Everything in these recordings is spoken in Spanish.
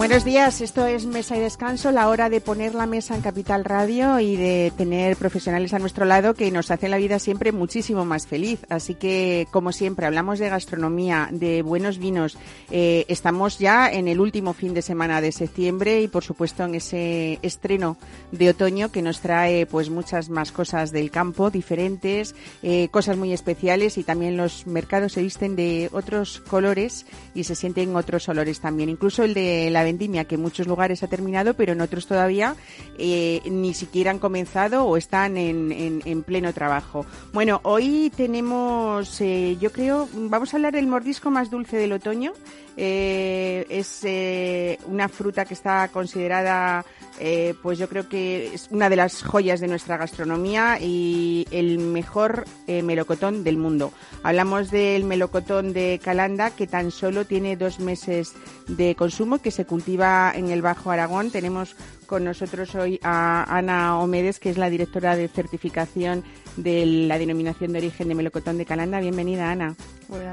Buenos días, esto es Mesa y Descanso, la hora de poner la mesa en Capital Radio y de tener profesionales a nuestro lado que nos hacen la vida siempre muchísimo más feliz. Así que, como siempre, hablamos de gastronomía, de buenos vinos. Eh, estamos ya en el último fin de semana de septiembre y, por supuesto, en ese estreno de otoño que nos trae pues muchas más cosas del campo, diferentes, eh, cosas muy especiales y también los mercados se visten de otros colores y se sienten otros olores también. Incluso el de la que en muchos lugares ha terminado, pero en otros todavía eh, ni siquiera han comenzado o están en, en, pleno trabajo. Bueno, hoy tenemos, eh, yo creo, vamos a hablar del mordisco más dulce del otoño. Eh, es una fruta que está considerada eh, pues yo creo que es una de las joyas de nuestra gastronomía y el mejor eh, melocotón del mundo. Hablamos del melocotón de Calanda, que tan solo tiene dos meses de consumo, que se cultiva en el Bajo Aragón. Tenemos con nosotros hoy a Ana Omedes, que es la directora de certificación de la denominación de origen de melocotón de Calanda. Bienvenida, Ana.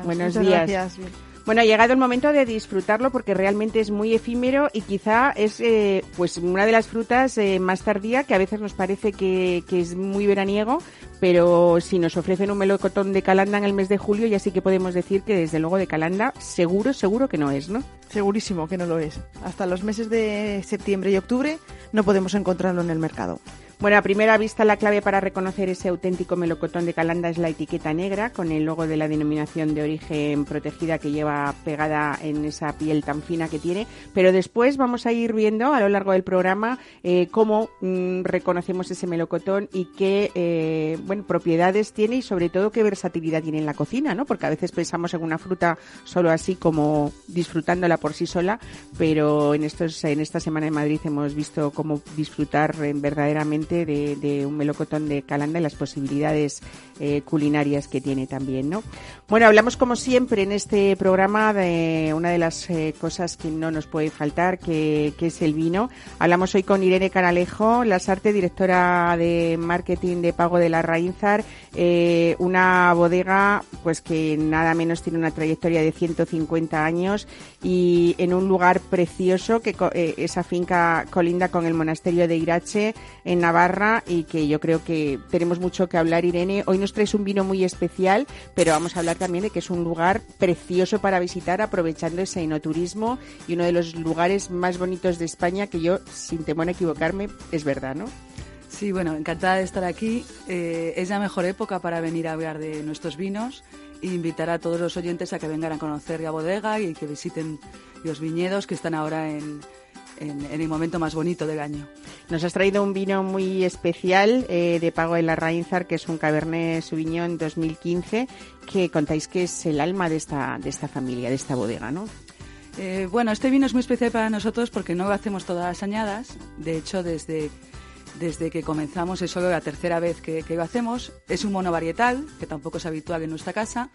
Buenos días. Gracias. Bueno, ha llegado el momento de disfrutarlo porque realmente es muy efímero y quizá es eh, pues una de las frutas eh, más tardía que a veces nos parece que, que, es muy veraniego, pero si nos ofrecen un melocotón de calanda en el mes de julio ya sí que podemos decir que desde luego de calanda seguro, seguro que no es, ¿no? Segurísimo que no lo es. Hasta los meses de septiembre y octubre no podemos encontrarlo en el mercado. Bueno, a primera vista la clave para reconocer ese auténtico melocotón de Calanda es la etiqueta negra con el logo de la denominación de origen protegida que lleva pegada en esa piel tan fina que tiene. Pero después vamos a ir viendo a lo largo del programa eh, cómo mm, reconocemos ese melocotón y qué eh, bueno, propiedades tiene y sobre todo qué versatilidad tiene en la cocina, ¿no? Porque a veces pensamos en una fruta solo así como disfrutándola por sí sola, pero en estos en esta semana en Madrid hemos visto cómo disfrutar verdaderamente de, un melocotón de Calanda y las posibilidades eh, culinarias que tiene también, ¿no? Bueno, hablamos como siempre en este programa de una de las eh, cosas que no nos puede faltar, que, es el vino. Hablamos hoy con Irene Canalejo, Lasarte, directora de marketing de Pago de la Rainzar, eh, una bodega pues que nada menos tiene una trayectoria de 150 años y en un lugar precioso que esa finca colinda con el monasterio de Irache en Navarra y que yo creo que tenemos mucho que hablar, Irene. Hoy nos traes un vino muy especial, pero vamos a hablar también de que es un lugar precioso para visitar, aprovechando ese enoturismo y uno de los lugares más bonitos de España, que yo, sin temor a equivocarme, es verdad, ¿no? Sí, bueno, encantada de estar aquí. Eh, es la mejor época para venir a hablar de nuestros vinos e invitar a todos los oyentes a que vengan a conocer la bodega y que visiten los viñedos que están ahora en, en, el momento más bonito del año. Nos has traído un vino muy especial eh, de Pago de la Rainzar, que es un Cabernet Sauvignon 2015, que contáis que es el alma de esta, de esta familia, de esta bodega, ¿no? Eh, bueno, este vino es muy especial para nosotros porque no hacemos todas las añadas. De hecho, desde, desde que comenzamos es solo la tercera vez que, que lo hacemos. Es un monovarietal, que tampoco es habitual en nuestra casa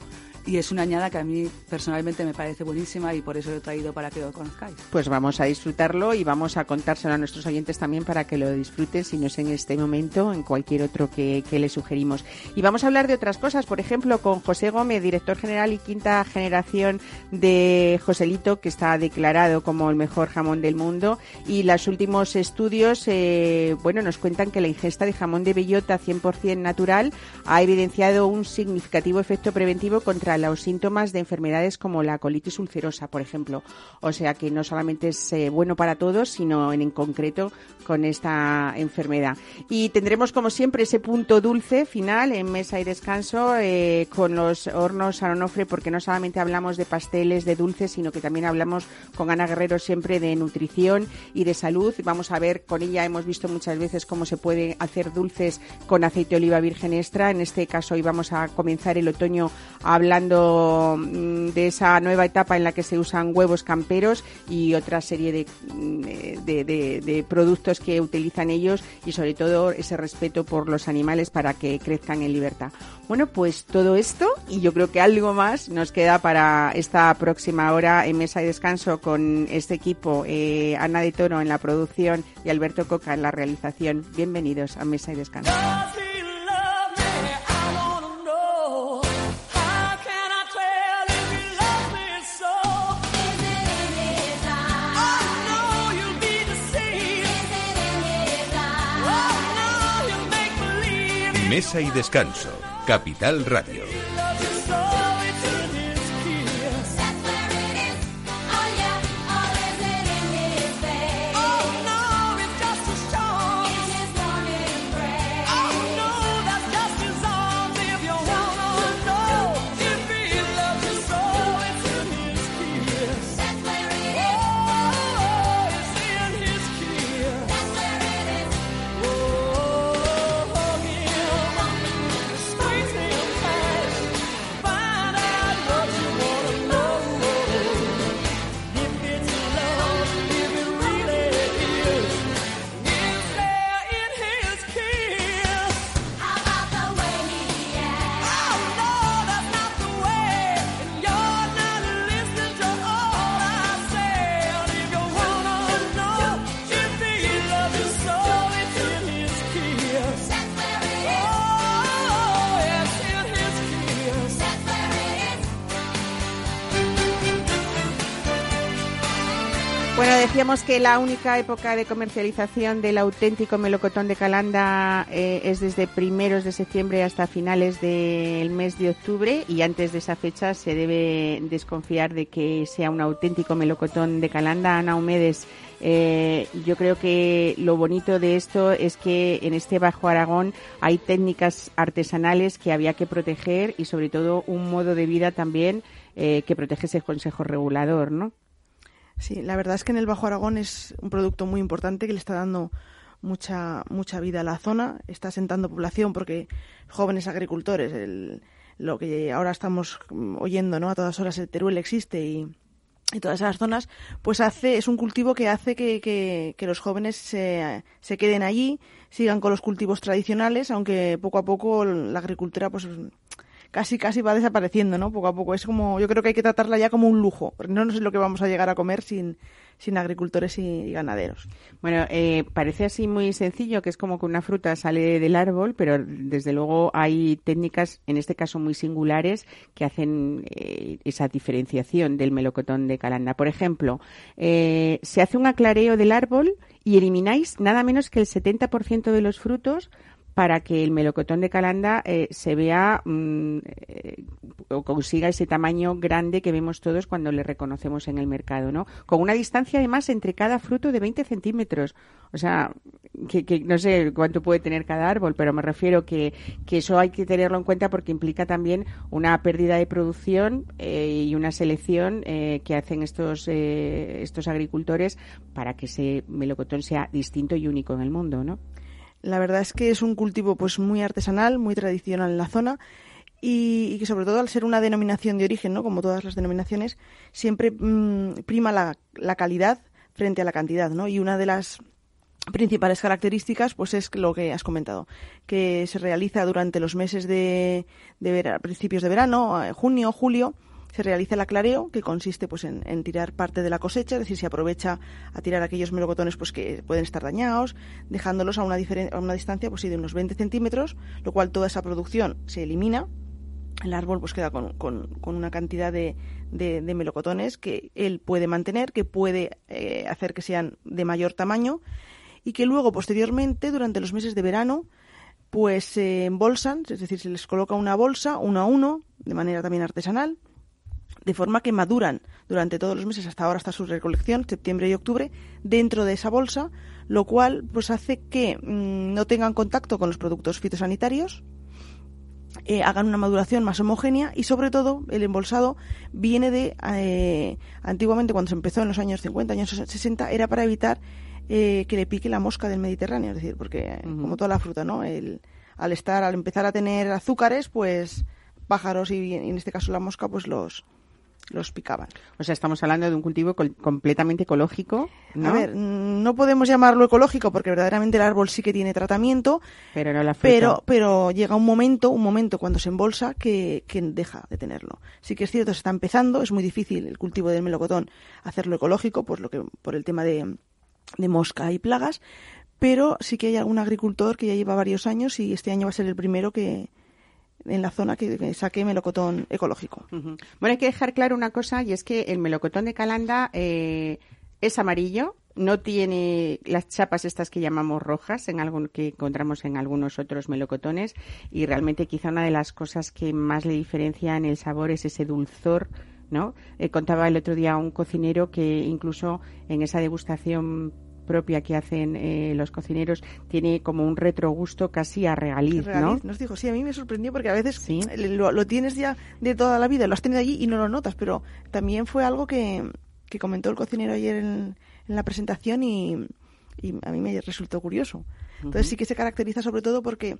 y es una añada que a mí personalmente me parece buenísima y por eso lo he traído para que lo conozcáis. Pues vamos a disfrutarlo y vamos a contárselo a nuestros oyentes también para que lo disfruten, si no es en este momento, en cualquier otro que, que le sugerimos. Y vamos a hablar de otras cosas, por ejemplo, con José Gómez, director general y quinta generación de Joselito, que está declarado como el mejor jamón del mundo. Y los últimos estudios, eh, bueno, nos cuentan que la ingesta de jamón de bellota 100% natural ha evidenciado un significativo efecto preventivo contra los síntomas de enfermedades como la colitis ulcerosa, por ejemplo. O sea que no solamente es eh, bueno para todos, sino en, en concreto con esta enfermedad. Y tendremos, como siempre, ese punto dulce final en mesa y descanso eh, con los hornos Aronofre, porque no solamente hablamos de pasteles, de dulces, sino que también hablamos con Ana Guerrero siempre de nutrición y de salud. Vamos a ver, con ella hemos visto muchas veces cómo se puede hacer dulces con aceite de oliva virgen extra. En este caso íbamos a comenzar el otoño hablando mm, de esa nueva etapa en la que se usan huevos camperos y otra serie mm, de, de, productos que utilizan ellos y sobre todo ese respeto por los animales para que crezcan en libertad. Bueno, pues todo esto y yo creo que algo más nos queda para esta próxima hora en mesa y descanso con este equipo, eh, Ana de Toro en la producción y Alberto Coca en la realización. Bienvenidos a mesa y descanso. Mesa y Descanso, Capital Radio. Decíamos que la única época de comercialización del auténtico melocotón de Calanda eh, es desde primeros de septiembre hasta finales del mes de octubre y antes de esa fecha se debe desconfiar de que sea un auténtico melocotón de Calanda. Ana Humedes, eh, yo creo que lo bonito de esto es que en este Bajo Aragón hay técnicas artesanales que había que proteger y sobre todo un modo de vida también eh, que protege ese consejo regulador, ¿no? Sí, la verdad es que en el Bajo Aragón es un producto muy importante que le está dando mucha mucha vida a la zona, está asentando población porque jóvenes agricultores, el, lo que ahora estamos oyendo, ¿no? A todas horas el Teruel existe y, y todas esas zonas, pues hace, es un cultivo que hace que, que, que los jóvenes se, se, queden allí, sigan con los cultivos tradicionales, aunque poco a poco la agricultura pues casi casi va desapareciendo, ¿no? Poco a poco. Es como, yo creo que hay que tratarla ya como un lujo. No, no sé lo que vamos a llegar a comer sin, sin agricultores y, ganaderos. Bueno, eh, parece así muy sencillo, que es como que una fruta sale del árbol, pero desde luego hay técnicas, en este caso muy singulares, que hacen eh, esa diferenciación del melocotón de calanda. Por ejemplo, eh, se hace un aclareo del árbol y elimináis nada menos que el 70% de los frutos para que el melocotón de Calanda eh, se vea mm, eh, o consiga ese tamaño grande que vemos todos cuando le reconocemos en el mercado, ¿no? Con una distancia además entre cada fruto de 20 centímetros. O sea, que, no sé cuánto puede tener cada árbol, pero me refiero que, que eso hay que tenerlo en cuenta porque implica también una pérdida de producción eh, y una selección que hacen estos, estos agricultores para que ese melocotón sea distinto y único en el mundo, ¿no? La verdad es que es un cultivo pues muy artesanal, muy tradicional en la zona y, que sobre todo al ser una denominación de origen, ¿no? como todas las denominaciones, siempre mm, prima la, calidad frente a la cantidad, ¿no? Y una de las principales características pues es lo que has comentado, que se realiza durante los meses de, de principios de verano, eh, junio, julio, se realiza el aclareo, que consiste pues en, tirar parte de la cosecha, es decir, se aprovecha a tirar aquellos melocotones pues que pueden estar dañados, dejándolos a una, a una distancia pues, de unos 20 centímetros, lo cual toda esa producción se elimina. El árbol pues queda con, con, una cantidad de, de, melocotones que él puede mantener, que puede eh, hacer que sean de mayor tamaño y que luego posteriormente, durante los meses de verano, pues se embolsan, es decir, se les coloca una bolsa uno a uno, de manera también artesanal, de forma que maduran durante todos los meses hasta ahora hasta su recolección, septiembre y octubre, dentro de esa bolsa, lo cual pues hace que mm, no tengan contacto con los productos fitosanitarios, eh, hagan una maduración más homogénea y sobre todo el embolsado viene de eh, antiguamente cuando se empezó en los años 50, años 60 era para evitar eh, que le pique la mosca del Mediterráneo, es decir, porque como toda la fruta, ¿no? El, al estar, al empezar a tener azúcares, pues pájaros y en este caso la mosca, pues los, los picaban. O sea, estamos hablando de un cultivo completamente ecológico. ¿no? A ver, no podemos llamarlo ecológico porque verdaderamente el árbol sí que tiene tratamiento, pero no la fruta. Pero, pero llega un momento, un momento cuando se embolsa que, que deja de tenerlo. Sí que es cierto, se está empezando, es muy difícil el cultivo del melocotón hacerlo ecológico por lo que por el tema de, de mosca y plagas, pero sí que hay algún agricultor que ya lleva varios años y este año va a ser el primero que, en la zona que, saque melocotón ecológico. Bueno, hay que dejar claro una cosa y es que el melocotón de Calanda eh, es amarillo, no tiene las chapas estas que llamamos rojas en algún, que encontramos en algunos otros melocotones y realmente quizá una de las cosas que más le diferencia en el sabor es ese dulzor ¿no? Eh, contaba el otro día un cocinero que incluso en esa degustación propia que hacen eh, los cocineros tiene como un retrogusto casi a regaliz, ¿no? Nos dijo, sí, a mí me sorprendió porque a veces ¿Sí? lo, tienes ya de toda la vida, lo has tenido allí y no lo notas, pero también fue algo que, que comentó el cocinero ayer en, la presentación y, y, a mí me resultó curioso. Entonces sí que se caracteriza sobre todo porque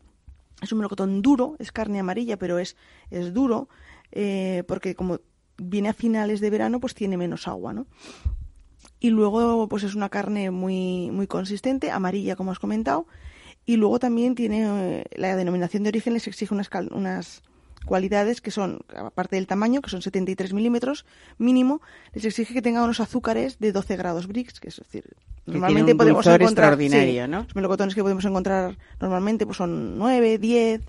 es un melocotón duro, es carne amarilla, pero es, es duro, eh, porque como viene a finales de verano, pues tiene menos agua, ¿no? Y luego pues es una carne muy, muy consistente, amarilla como has comentado, y luego también tiene eh, la denominación de origen les exige unas, unas cualidades que son, aparte del tamaño, que son 73 milímetros mínimo, les exige que tenga unos azúcares de 12 grados Brix, que es decir, normalmente podemos encontrar ¿no? los melocotones que podemos encontrar normalmente pues son 9, 10,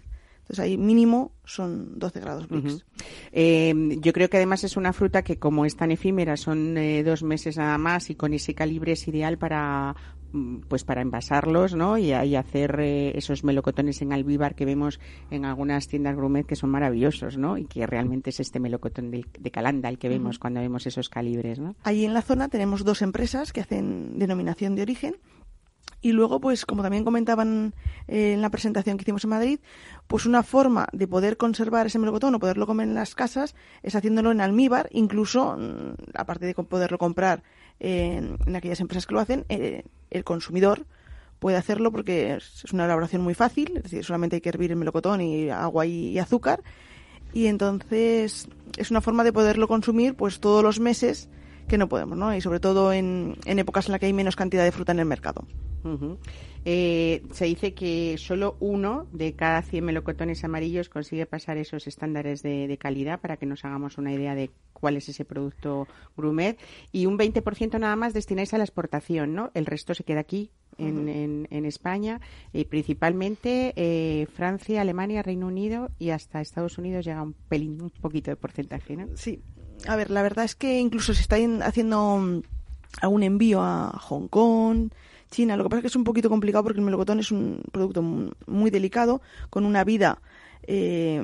entonces ahí mínimo son 12 grados Brix. Eh, yo creo que además es una fruta que como es tan efímera, son eh, dos meses nada más y con ese calibre es ideal para mm, pues para envasarlos, ¿no? Y, hacer eh, esos melocotones en almíbar que vemos en algunas tiendas gourmet que son maravillosos, ¿no? Y que realmente es este melocotón de, Calanda el que vemos cuando vemos esos calibres, ¿no? Allí en la zona tenemos dos empresas que hacen denominación de origen y luego, pues, como también comentaban eh, en la presentación que hicimos en Madrid, pues una forma de poder conservar ese melocotón o poderlo comer en las casas es haciéndolo en almíbar, incluso, mm, aparte de poderlo comprar en, aquellas empresas que lo hacen, eh, el consumidor puede hacerlo porque es una elaboración muy fácil, es decir, solamente hay que hervir el melocotón y agua y, azúcar, y entonces es una forma de poderlo consumir pues todos los meses que no podemos, ¿no? Y sobre todo en, en épocas en las que hay menos cantidad de fruta en el mercado. Eh, se dice que solo uno de cada 100 melocotones amarillos consigue pasar esos estándares de, calidad para que nos hagamos una idea de cuál es ese producto grumet y un 20% nada más destináis a la exportación, ¿no? El resto se queda aquí en, en, España y principalmente eh, Francia, Alemania, Reino Unido y hasta Estados Unidos llega un pelín, un poquito de porcentaje, ¿no? Sí. A ver, la verdad es que incluso se está haciendo mm, algún envío a Hong Kong, China. Lo que pasa es que es un poquito complicado porque el melocotón es un producto muy delicado, con una vida eh,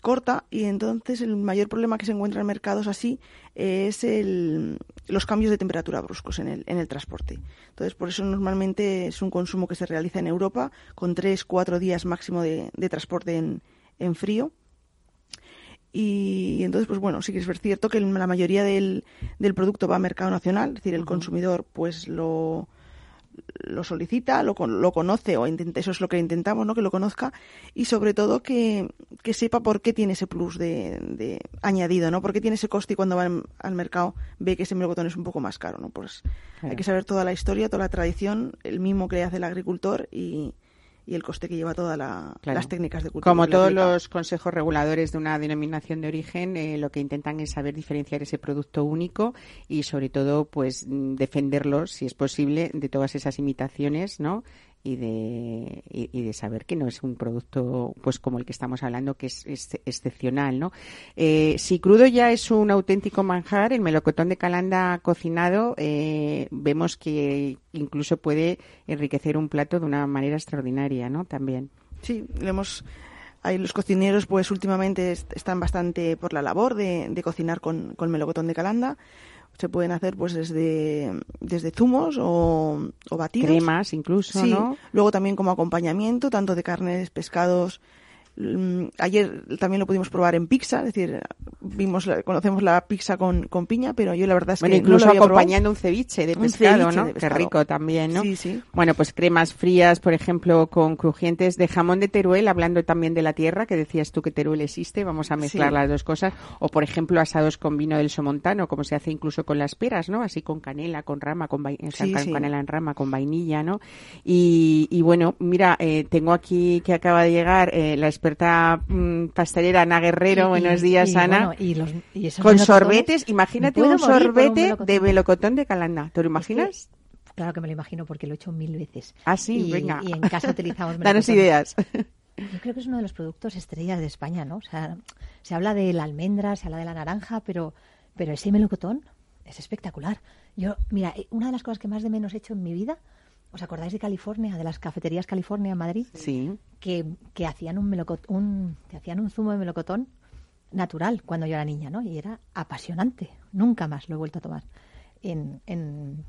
corta y entonces el mayor problema que se encuentra en mercados así es el, los cambios de temperatura bruscos en el, en el transporte. Entonces, por eso normalmente es un consumo que se realiza en Europa con tres, cuatro días máximo de, transporte en, en frío. Y, entonces, pues bueno, sí que es cierto que la mayoría del, del producto va a mercado nacional, es decir, el consumidor pues lo, lo solicita, lo, lo conoce o intenta, eso es lo que intentamos, ¿no? Que lo conozca y sobre todo que, que sepa por qué tiene ese plus de, de añadido, ¿no? Por qué tiene ese coste y cuando va al mercado ve que ese melocotón es un poco más caro, ¿no? Pues hay que saber toda la historia, toda la tradición, el mismo que hace el agricultor y, y el coste que lleva todas las técnicas de cultivo. Como todos los consejos reguladores de una denominación de origen, eh, lo que intentan es saber diferenciar ese producto único y sobre todo pues defenderlo, si es posible, de todas esas imitaciones, ¿no? Y de, y, de saber que no es un producto pues como el que estamos hablando que es, excepcional no eh, si crudo ya es un auténtico manjar el melocotón de calanda cocinado eh, vemos que incluso puede enriquecer un plato de una manera extraordinaria no también. Sí lo hemos Ahí los cocineros, pues últimamente están bastante por la labor de, cocinar con melocotón de calanda se pueden hacer pues desde, desde zumos o, batidos. Cremas incluso, Luego también como acompañamiento, tanto de carnes, pescados, ayer también lo pudimos probar en pizza, es decir, vimos, conocemos la pizza con, con piña, pero yo la verdad es bueno, que incluso no lo acompañando un ceviche de pescado, ceviche ¿no? de Qué pescado. rico también, ¿no? Sí, sí. Bueno, pues cremas frías, por ejemplo, con crujientes de jamón de Teruel, hablando también de la tierra, que decías tú que Teruel existe, vamos a mezclar Sí. las dos cosas. O, por ejemplo, asados con vino del Somontano, como se hace incluso con las peras, ¿no? Así con canela, con rama, con, o sea, Sí, con sí. canela en rama, con vainilla, ¿no? Y, y bueno, mira, eh, tengo aquí que acaba de llegar eh, la experta mm, pastelera Ana Guerrero. Y- Buenos días, y, Ana. bueno, y los- y esos con sorbetes, imagínate ¿me un sorbete melocotón? de melocotón de Calanda. ¿Te lo imaginas? Es que, claro que me lo imagino porque lo he hecho mil veces. Ah, sí, y, venga. Y en casa utilizamos Danos ideas. Yo creo que es uno de los productos estrellas de España, ¿no? O sea, se habla de la almendra, se habla de la naranja, pero, pero ese melocotón es espectacular. Yo, mira, eh, una de las cosas que más de menos he hecho en mi vida, ¿os acordáis de California, de las cafeterías California en Madrid? Sí. que, que hacían un melocot- un, que hacían un zumo de melocotón natural cuando yo era niña, ¿no? Y era apasionante. Nunca más lo he vuelto a tomar en, en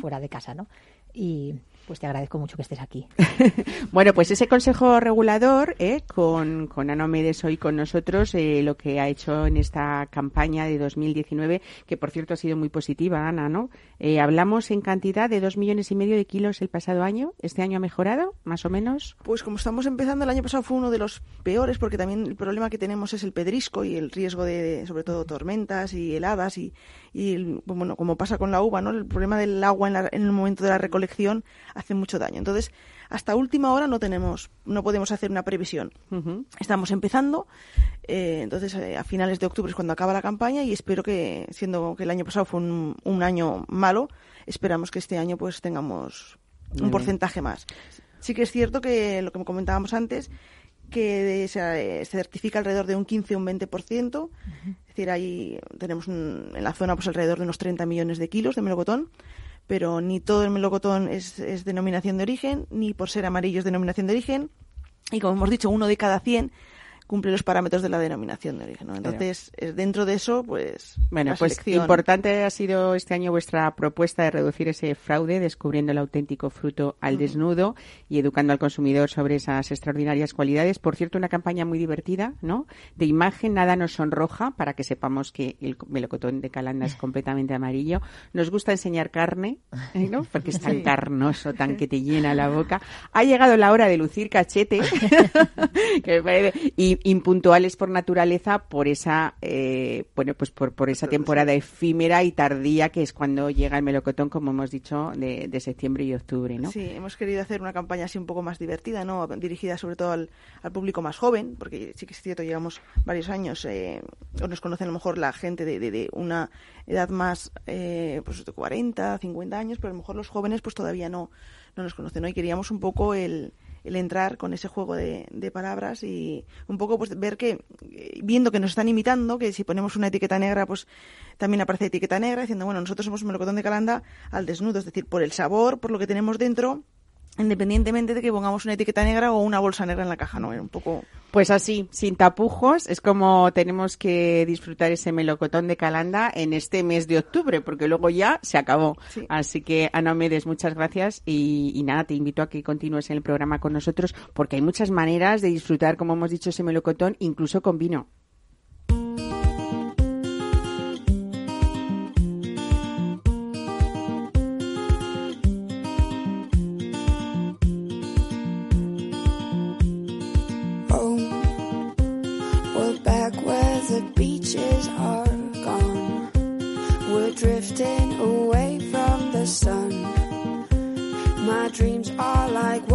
fuera de casa, ¿no? Y pues te agradezco mucho que estés aquí. Bueno, pues ese consejo regulador, eh, con, con Ana Medes hoy con nosotros, eh, lo que ha hecho en esta campaña de 2019, que por cierto ha sido muy positiva, Ana, ¿no? Eh, hablamos en cantidad de dos millones y medio de kilos el pasado año. ¿Este año ha mejorado, más o menos? Pues como estamos empezando, el año pasado fue uno de los peores porque también el problema que tenemos es el pedrisco y el riesgo de, sobre todo, tormentas y heladas y, y bueno, como pasa con la uva, ¿no? El problema del agua en, la- en el momento de la recolección hace mucho daño. Entonces, hasta última hora no tenemos, no podemos hacer una previsión. Estamos empezando, eh, entonces eh, a finales de octubre es cuando acaba la campaña y espero que, siendo que el año pasado fue un, un año malo, esperamos que este año pues tengamos Muy un bien. porcentaje más. Sí que es cierto que lo que comentábamos antes, que se, eh, certifica alrededor de un 15 o un 20%, es decir, ahí tenemos un- en la zona pues alrededor de unos 30 millones de kilos de melocotón, pero ni todo el melocotón es, es denominación de origen, ni por ser amarillo es denominación de origen, y como hemos dicho, uno de cada 100 cumple los parámetros de la denominación de origen. ¿no? Entonces, eh, dentro de eso, pues. Bueno, pues selección- importante ha sido este año vuestra propuesta de reducir ese fraude, descubriendo el auténtico fruto al desnudo y educando al consumidor sobre esas extraordinarias cualidades. Por cierto, una campaña muy divertida, ¿no? De imagen, nada nos sonroja, para que sepamos que el melocotón de Calanda es completamente amarillo. Nos gusta enseñar carne, ¿eh, ¿no? Porque es tan Sí. carnoso, tan que te llena la boca. Ha llegado la hora de lucir cachete, que me parece- y impuntuales por naturaleza por esa, eh, bueno, pues por, por esa temporada efímera y tardía que es cuando llega el melocotón, como hemos dicho, de, de septiembre y octubre, ¿no? Sí, hemos querido hacer una campaña así un poco más divertida, ¿no? Dirigida sobre todo al, al público más joven, porque sí que es cierto, llevamos varios años, eh, o nos conocen a lo mejor la gente de, de- de una edad más, eh, pues de 40, 50 años, pero a lo mejor los jóvenes pues todavía no, no nos conocen, ¿no? Y queríamos un poco el, el entrar con ese juego de, de palabras y un poco pues ver que, eh, viendo que nos están imitando, que si ponemos una etiqueta negra, pues también aparece etiqueta negra, diciendo, bueno, nosotros somos melocotón de calanda al desnudo, es decir, por el sabor, por lo que tenemos dentro, independientemente de que pongamos una etiqueta negra o una bolsa negra en la caja, ¿no? Era un poco... Pues así, sin tapujos, es como tenemos que disfrutar ese melocotón de Calanda en este mes de octubre, porque luego ya se acabó. Sí. Así que, Ana Medes, muchas gracias y, y nada, te invito a que continúes en el programa con nosotros, porque hay muchas maneras de disfrutar, como hemos dicho, ese melocotón, incluso con vino. The beaches are gone. We're drifting away from the sun. My dreams are like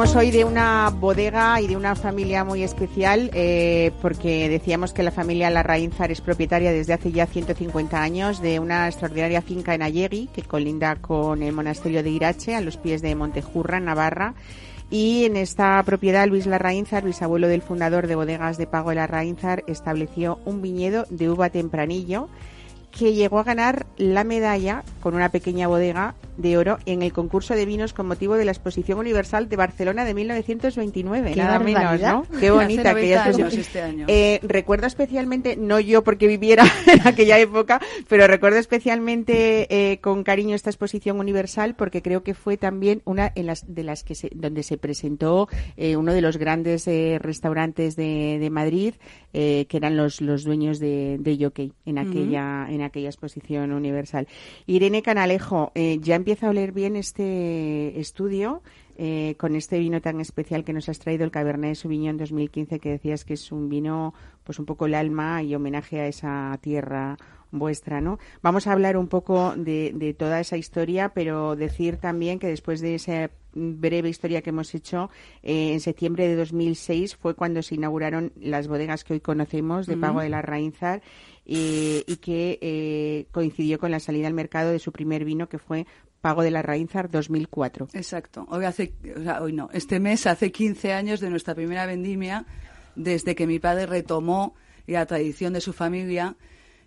hablamos hoy de una bodega y de una familia muy especial, eh, porque decíamos que la familia Larraínzar es propietaria desde hace ya 150 años de una extraordinaria finca en Allegui, que colinda con el monasterio de Irache, a los pies de Montejurra, Navarra. Y en esta propiedad, Luis Larraínzar, bisabuelo del fundador de Bodegas de Pago de Larraínzar, estableció un viñedo de uva tempranillo que llegó a ganar la medalla con una pequeña bodega de oro en el concurso de vinos con motivo de la Exposición Universal de Barcelona de 1929, Qué nada menos. ¿no? Qué bonita aquella 90 años exposición. este año. Eh, recuerdo especialmente, no yo porque viviera en aquella época, pero recuerdo especialmente eh, con cariño esta exposición universal porque creo que fue también una en las, de las que se, donde se presentó eh, uno de los grandes eh, restaurantes de, de Madrid, eh, que eran los, los dueños de, de Jockey en aquella, en aquella exposición universal. Irene Canalejo, eh, ya empieza a oler bien este estudio eh, con este vino tan especial que nos has traído, el Cabernet Sauvignon 2015, que decías que es un vino, pues un poco el alma y homenaje a esa tierra vuestra, ¿no? Vamos a hablar un poco de, de toda esa historia, pero decir también que después de esa breve historia que hemos hecho, eh, en septiembre de 2006 fue cuando se inauguraron las bodegas que hoy conocemos de Pago de la Rainzar eh, y que eh, coincidió con la salida al mercado de su primer vino que fue Pago de la Rainzar 2004. Exacto. Hoy hace, o sea, hoy no. Este mes hace 15 años de nuestra primera vendimia, desde que mi padre retomó la tradición de su familia,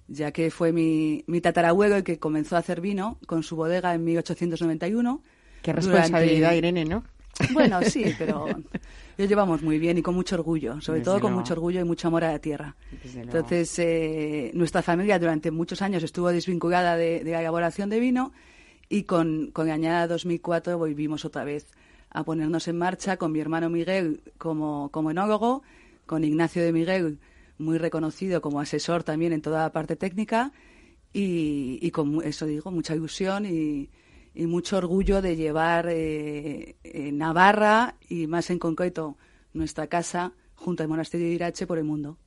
ya que fue mi, mi tatarabuelo el que comenzó a hacer vino con su bodega en 1891. Qué responsabilidad, Irene, ¿no? Bueno, sí, pero lo llevamos muy bien y con mucho orgullo, sobre Desde todo con luego. mucho orgullo y mucho amor a la tierra. Desde. Entonces, eh, nuestra familia durante muchos años estuvo desvinculada de, de la elaboración de vino y con, con la añada 2004 volvimos otra vez a ponernos en marcha con mi hermano Miguel como, como enólogo, con Ignacio de Miguel, muy reconocido como asesor también en toda la parte técnica y, y con eso digo, mucha ilusión y, y mucho orgullo de llevar eh, eh, Navarra y más en concreto nuestra casa junto al monasterio de Irache por el mundo.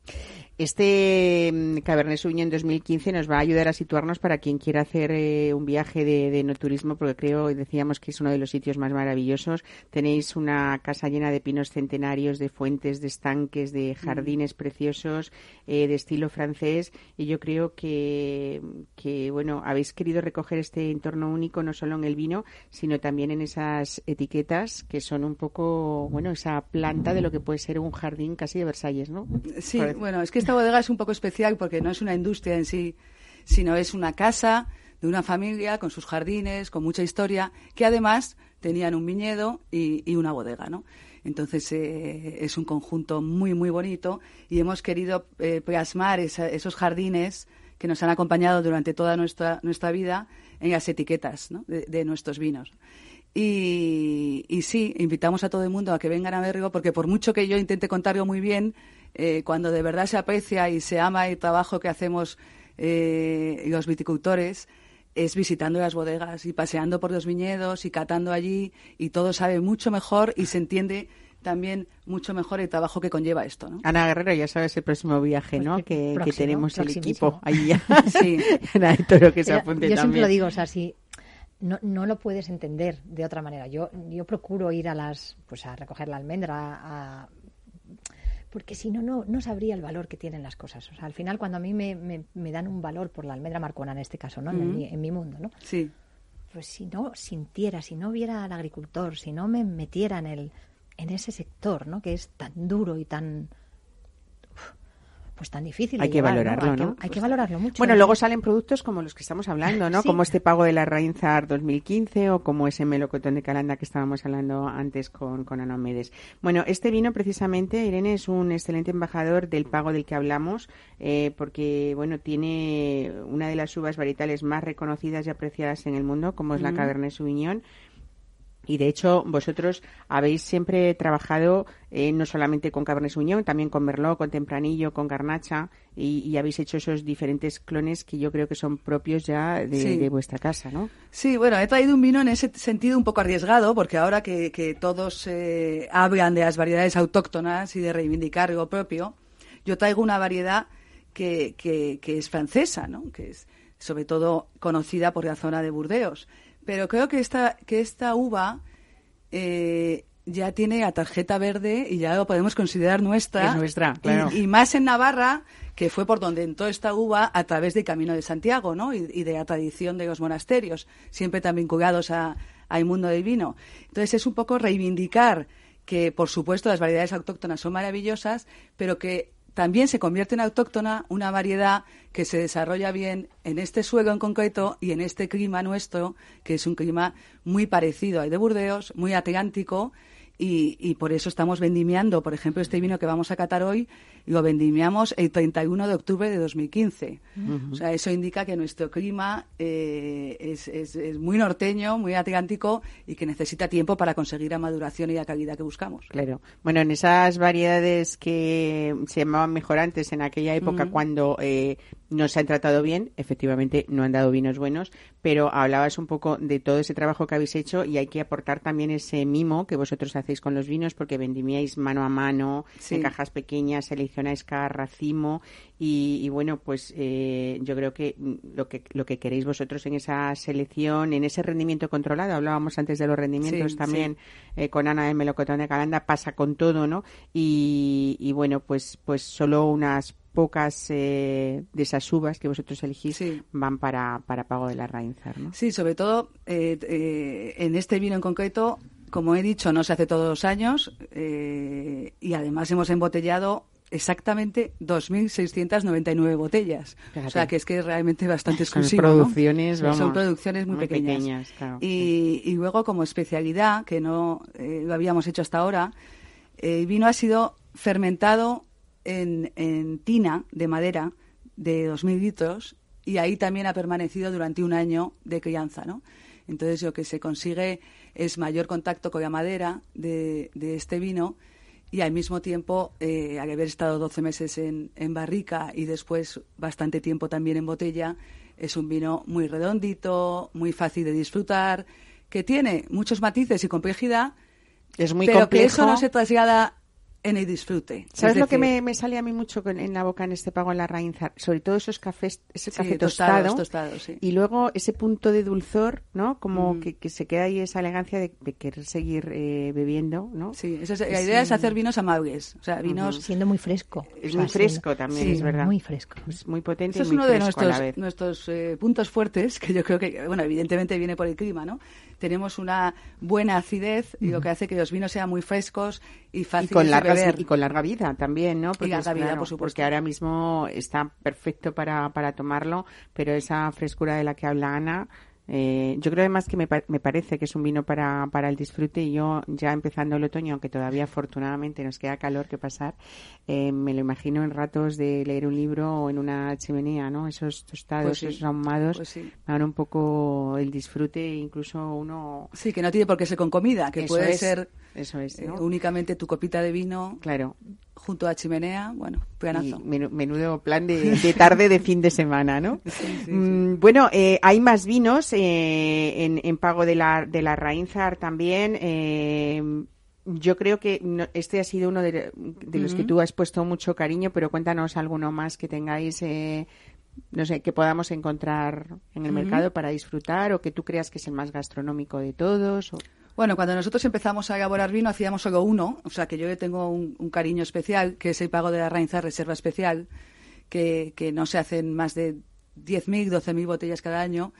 Este mm, Cabernet Sauvignon 2015 nos va a ayudar a situarnos para quien quiera hacer eh, un viaje de, de noturismo, porque creo, decíamos que es uno de los sitios más maravillosos. Tenéis una casa llena de pinos centenarios, de fuentes, de estanques, de jardines preciosos, eh, de estilo francés, y yo creo que, que, bueno, habéis querido recoger este entorno único no solo en el vino, sino también en esas etiquetas que son un poco, bueno, esa planta de lo que puede ser un jardín casi de Versalles, ¿no? Sí, bueno, es que esta bodega es un poco especial porque no es una industria en sí, sino es una casa de una familia con sus jardines, con mucha historia, que además tenían un viñedo y, una bodega, ¿no? Entonces eh, es un conjunto muy, muy bonito y hemos querido eh, plasmar esos jardines que nos han acompañado durante toda nuestra, nuestra vida en las etiquetas de nuestros vinos. Y, y sí, invitamos a todo el mundo a que vengan a verlo, porque por mucho que yo intente contarlo muy bien, eh, cuando de verdad se aprecia y se ama el trabajo que hacemos eh, los viticultores, es visitando las bodegas y paseando por los viñedos y catando allí, y todo sabe mucho mejor y se entiende también mucho mejor el trabajo que conlleva esto. ¿no? Ana Guerrero, ya sabes el próximo viaje, ¿no? Pues que- Que, que próximo, tenemos el equipo ahí ya. Sí. Ana de Toro que se Pero apunte yo siempre también. lo digo, o sea, si no, no lo puedes entender de otra manera. Yo, yo procuro ir a las, pues a recoger la almendra, a- porque si no, no, no sabría el valor que tienen las cosas. O sea, al final cuando a mí me, me, me dan un valor por la almendra marcona en este caso, ¿no? En, mi, en mi mundo, ¿no? Sí. Pues si no sintiera, si no viera al agricultor, si no me metiera en el, en ese sector, ¿no? Que es tan duro y tan pues tan difícil. de Hay que llevar, valorarlo, Hay que- ¿no? Hay que valorarlo mucho. Bueno, luego salen productos como los que estamos hablando, ¿no? Sí. Como este pago de la Rainzar 2015 o como ese melocotón de Calanda que estábamos hablando antes con, con Ana Medes. Bueno, este vino precisamente, Irene, es un excelente embajador del pago del que hablamos eh, porque, bueno, tiene una de las uvas varietales más reconocidas y apreciadas en el mundo, como es la Ujú. Cabernet Sauvignon. Y de hecho, vosotros habéis siempre trabajado eh, no solamente con Cabernet Sauvignon, también con Merlot, con Tempranillo, con Garnacha, y, y habéis hecho esos diferentes clones que yo creo que son propios ya de, Sí. de vuestra casa, ¿no? Sí, bueno, he traído un vino en ese sentido un poco arriesgado, porque ahora que, que todos eh, hablan de las variedades autóctonas y de reivindicar algo propio, yo traigo una variedad que, que, que es francesa, ¿no? que es sobre todo conocida por la zona de Burdeos. Pero creo que esta, que esta uva eh, ya tiene la tarjeta verde y ya lo podemos considerar nuestra. Es nuestra, Y- claro. y más en Navarra, que fue por donde entró esta uva a través del Camino de Santiago, ¿no? Y, y de la tradición de los monasterios, siempre tan vinculados a- al mundo del vino. Entonces es un poco reivindicar que, por supuesto, las variedades autóctonas son maravillosas, pero que también se convierte en autóctona una variedad que se desarrolla bien en este suelo en concreto y en este clima nuestro, que es un clima muy parecido al de Burdeos, muy atlántico, y, y por eso estamos vendimiando, por ejemplo, este vino que vamos a catar hoy, lo vendimiamos el 31 de octubre de 2015. O sea, eso indica que nuestro clima eh, es, es- es muy norteño, muy atlántico y que necesita tiempo para conseguir la maduración y la calidad que buscamos. Claro. Bueno, en esas variedades que se llamaban mejorantes en aquella época cuando eh, no se han tratado bien, efectivamente no han dado vinos buenos, pero hablabas un poco de todo ese trabajo que habéis hecho y hay que aportar también ese mimo que vosotros hacéis con los vinos porque vendimiáis mano a mano, Sí. en cajas pequeñas, seleccionáis cada racimo y, y bueno, pues eh, yo creo que lo que lo que queréis vosotros en esa selección, en ese rendimiento controlado, hablábamos antes de los rendimientos Sí, también eh, con Ana del Melocotón de Calanda, pasa con todo, ¿no? Y, y bueno, pues pues solo unas pocas eh, de esas uvas que vosotros elegís Sí. van para, para pago de la Rainzar, ¿no? Sí, sobre todo eh, eh, en este vino en concreto, como he dicho, no se hace todos los años eh, y además hemos embotellado exactamente 2.699 botellas. O sea, que es que es realmente bastante Son exclusivo. Son producciones muy, muy pequeñas. pequeñas, claro, y, y luego, como especialidad, que no eh, lo habíamos hecho hasta ahora, eh, el vino ha sido fermentado en, en tina de madera de 2.000 litros y ahí también ha permanecido durante un año de crianza, ¿no? Entonces lo que se consigue es mayor contacto con la madera de, de este vino y al mismo tiempo, eh, al haber estado 12 meses en, en barrica y después bastante tiempo también en botella, es un vino muy redondito, muy fácil de disfrutar, que tiene muchos matices y complejidad, Es muy pero complejo. que eso no se traslada en el disfrute. ¿Sabes Es lo que me, me sale a mí mucho con- en la boca en este pago en la Rainzar? Sobre todo esos cafés, ese Sí, café tostados, tostado. tostados, sí. Y luego ese punto de dulzor, ¿no? Como Mm. que, que se queda ahí esa elegancia de, de querer seguir eh, bebiendo, ¿no? Sí, esa es- la idea es hacer vinos amables, o sea, vinos... Siendo muy fresco. Es muy fresco siendo- también, sí, es verdad. Muy fresco. Es muy potente Eso y es muy uno de nuestros, nuestros eh, puntos fuertes, que yo creo que, bueno, evidentemente viene por el clima, ¿no? Tenemos una buena acidez y lo que hace que los vinos sean muy frescos y y fáciles con de larga beber. y con larga vida también no Porque larga es vida, claro, por supuesto. porque ahora mismo está perfecto para, para tomarlo pero esa frescura de la que habla Ana eh, yo creo además que me, pa- me parece que es un vino para, para el disfrute y yo ya empezando el otoño aunque todavía afortunadamente nos queda calor que pasar eh, me lo imagino en ratos de leer un libro o en una chimenea no esos tostados Pues sí, esos ahumados pues sí. dan un poco el disfrute e incluso uno Sí, que no tiene por qué ser con comida, que Eso puede es, ser eso es eh, únicamente tu copita de vino. Claro junto a chimenea, bueno, planazo. menu- menudo plan de, de tarde de fin de semana, ¿no? Sí, sí, Mm, Bueno, eh, hay más vinos eh, en, en pago de la, de la Rainzar también. eh, yo creo que no- este ha sido uno de, de los que tú has puesto mucho cariño, pero cuéntanos alguno más que tengáis, eh, no sé, que podamos encontrar en el mercado para disfrutar o que tú creas que es el más gastronómico de todos. o- Bueno, cuando nosotros empezamos a elaborar vino hacíamos solo uno, o sea que yo le tengo un, un cariño especial, que es el pago de la Rainza Reserva Especial, que, que no se hacen más de 10.000, 12.000 botellas cada año,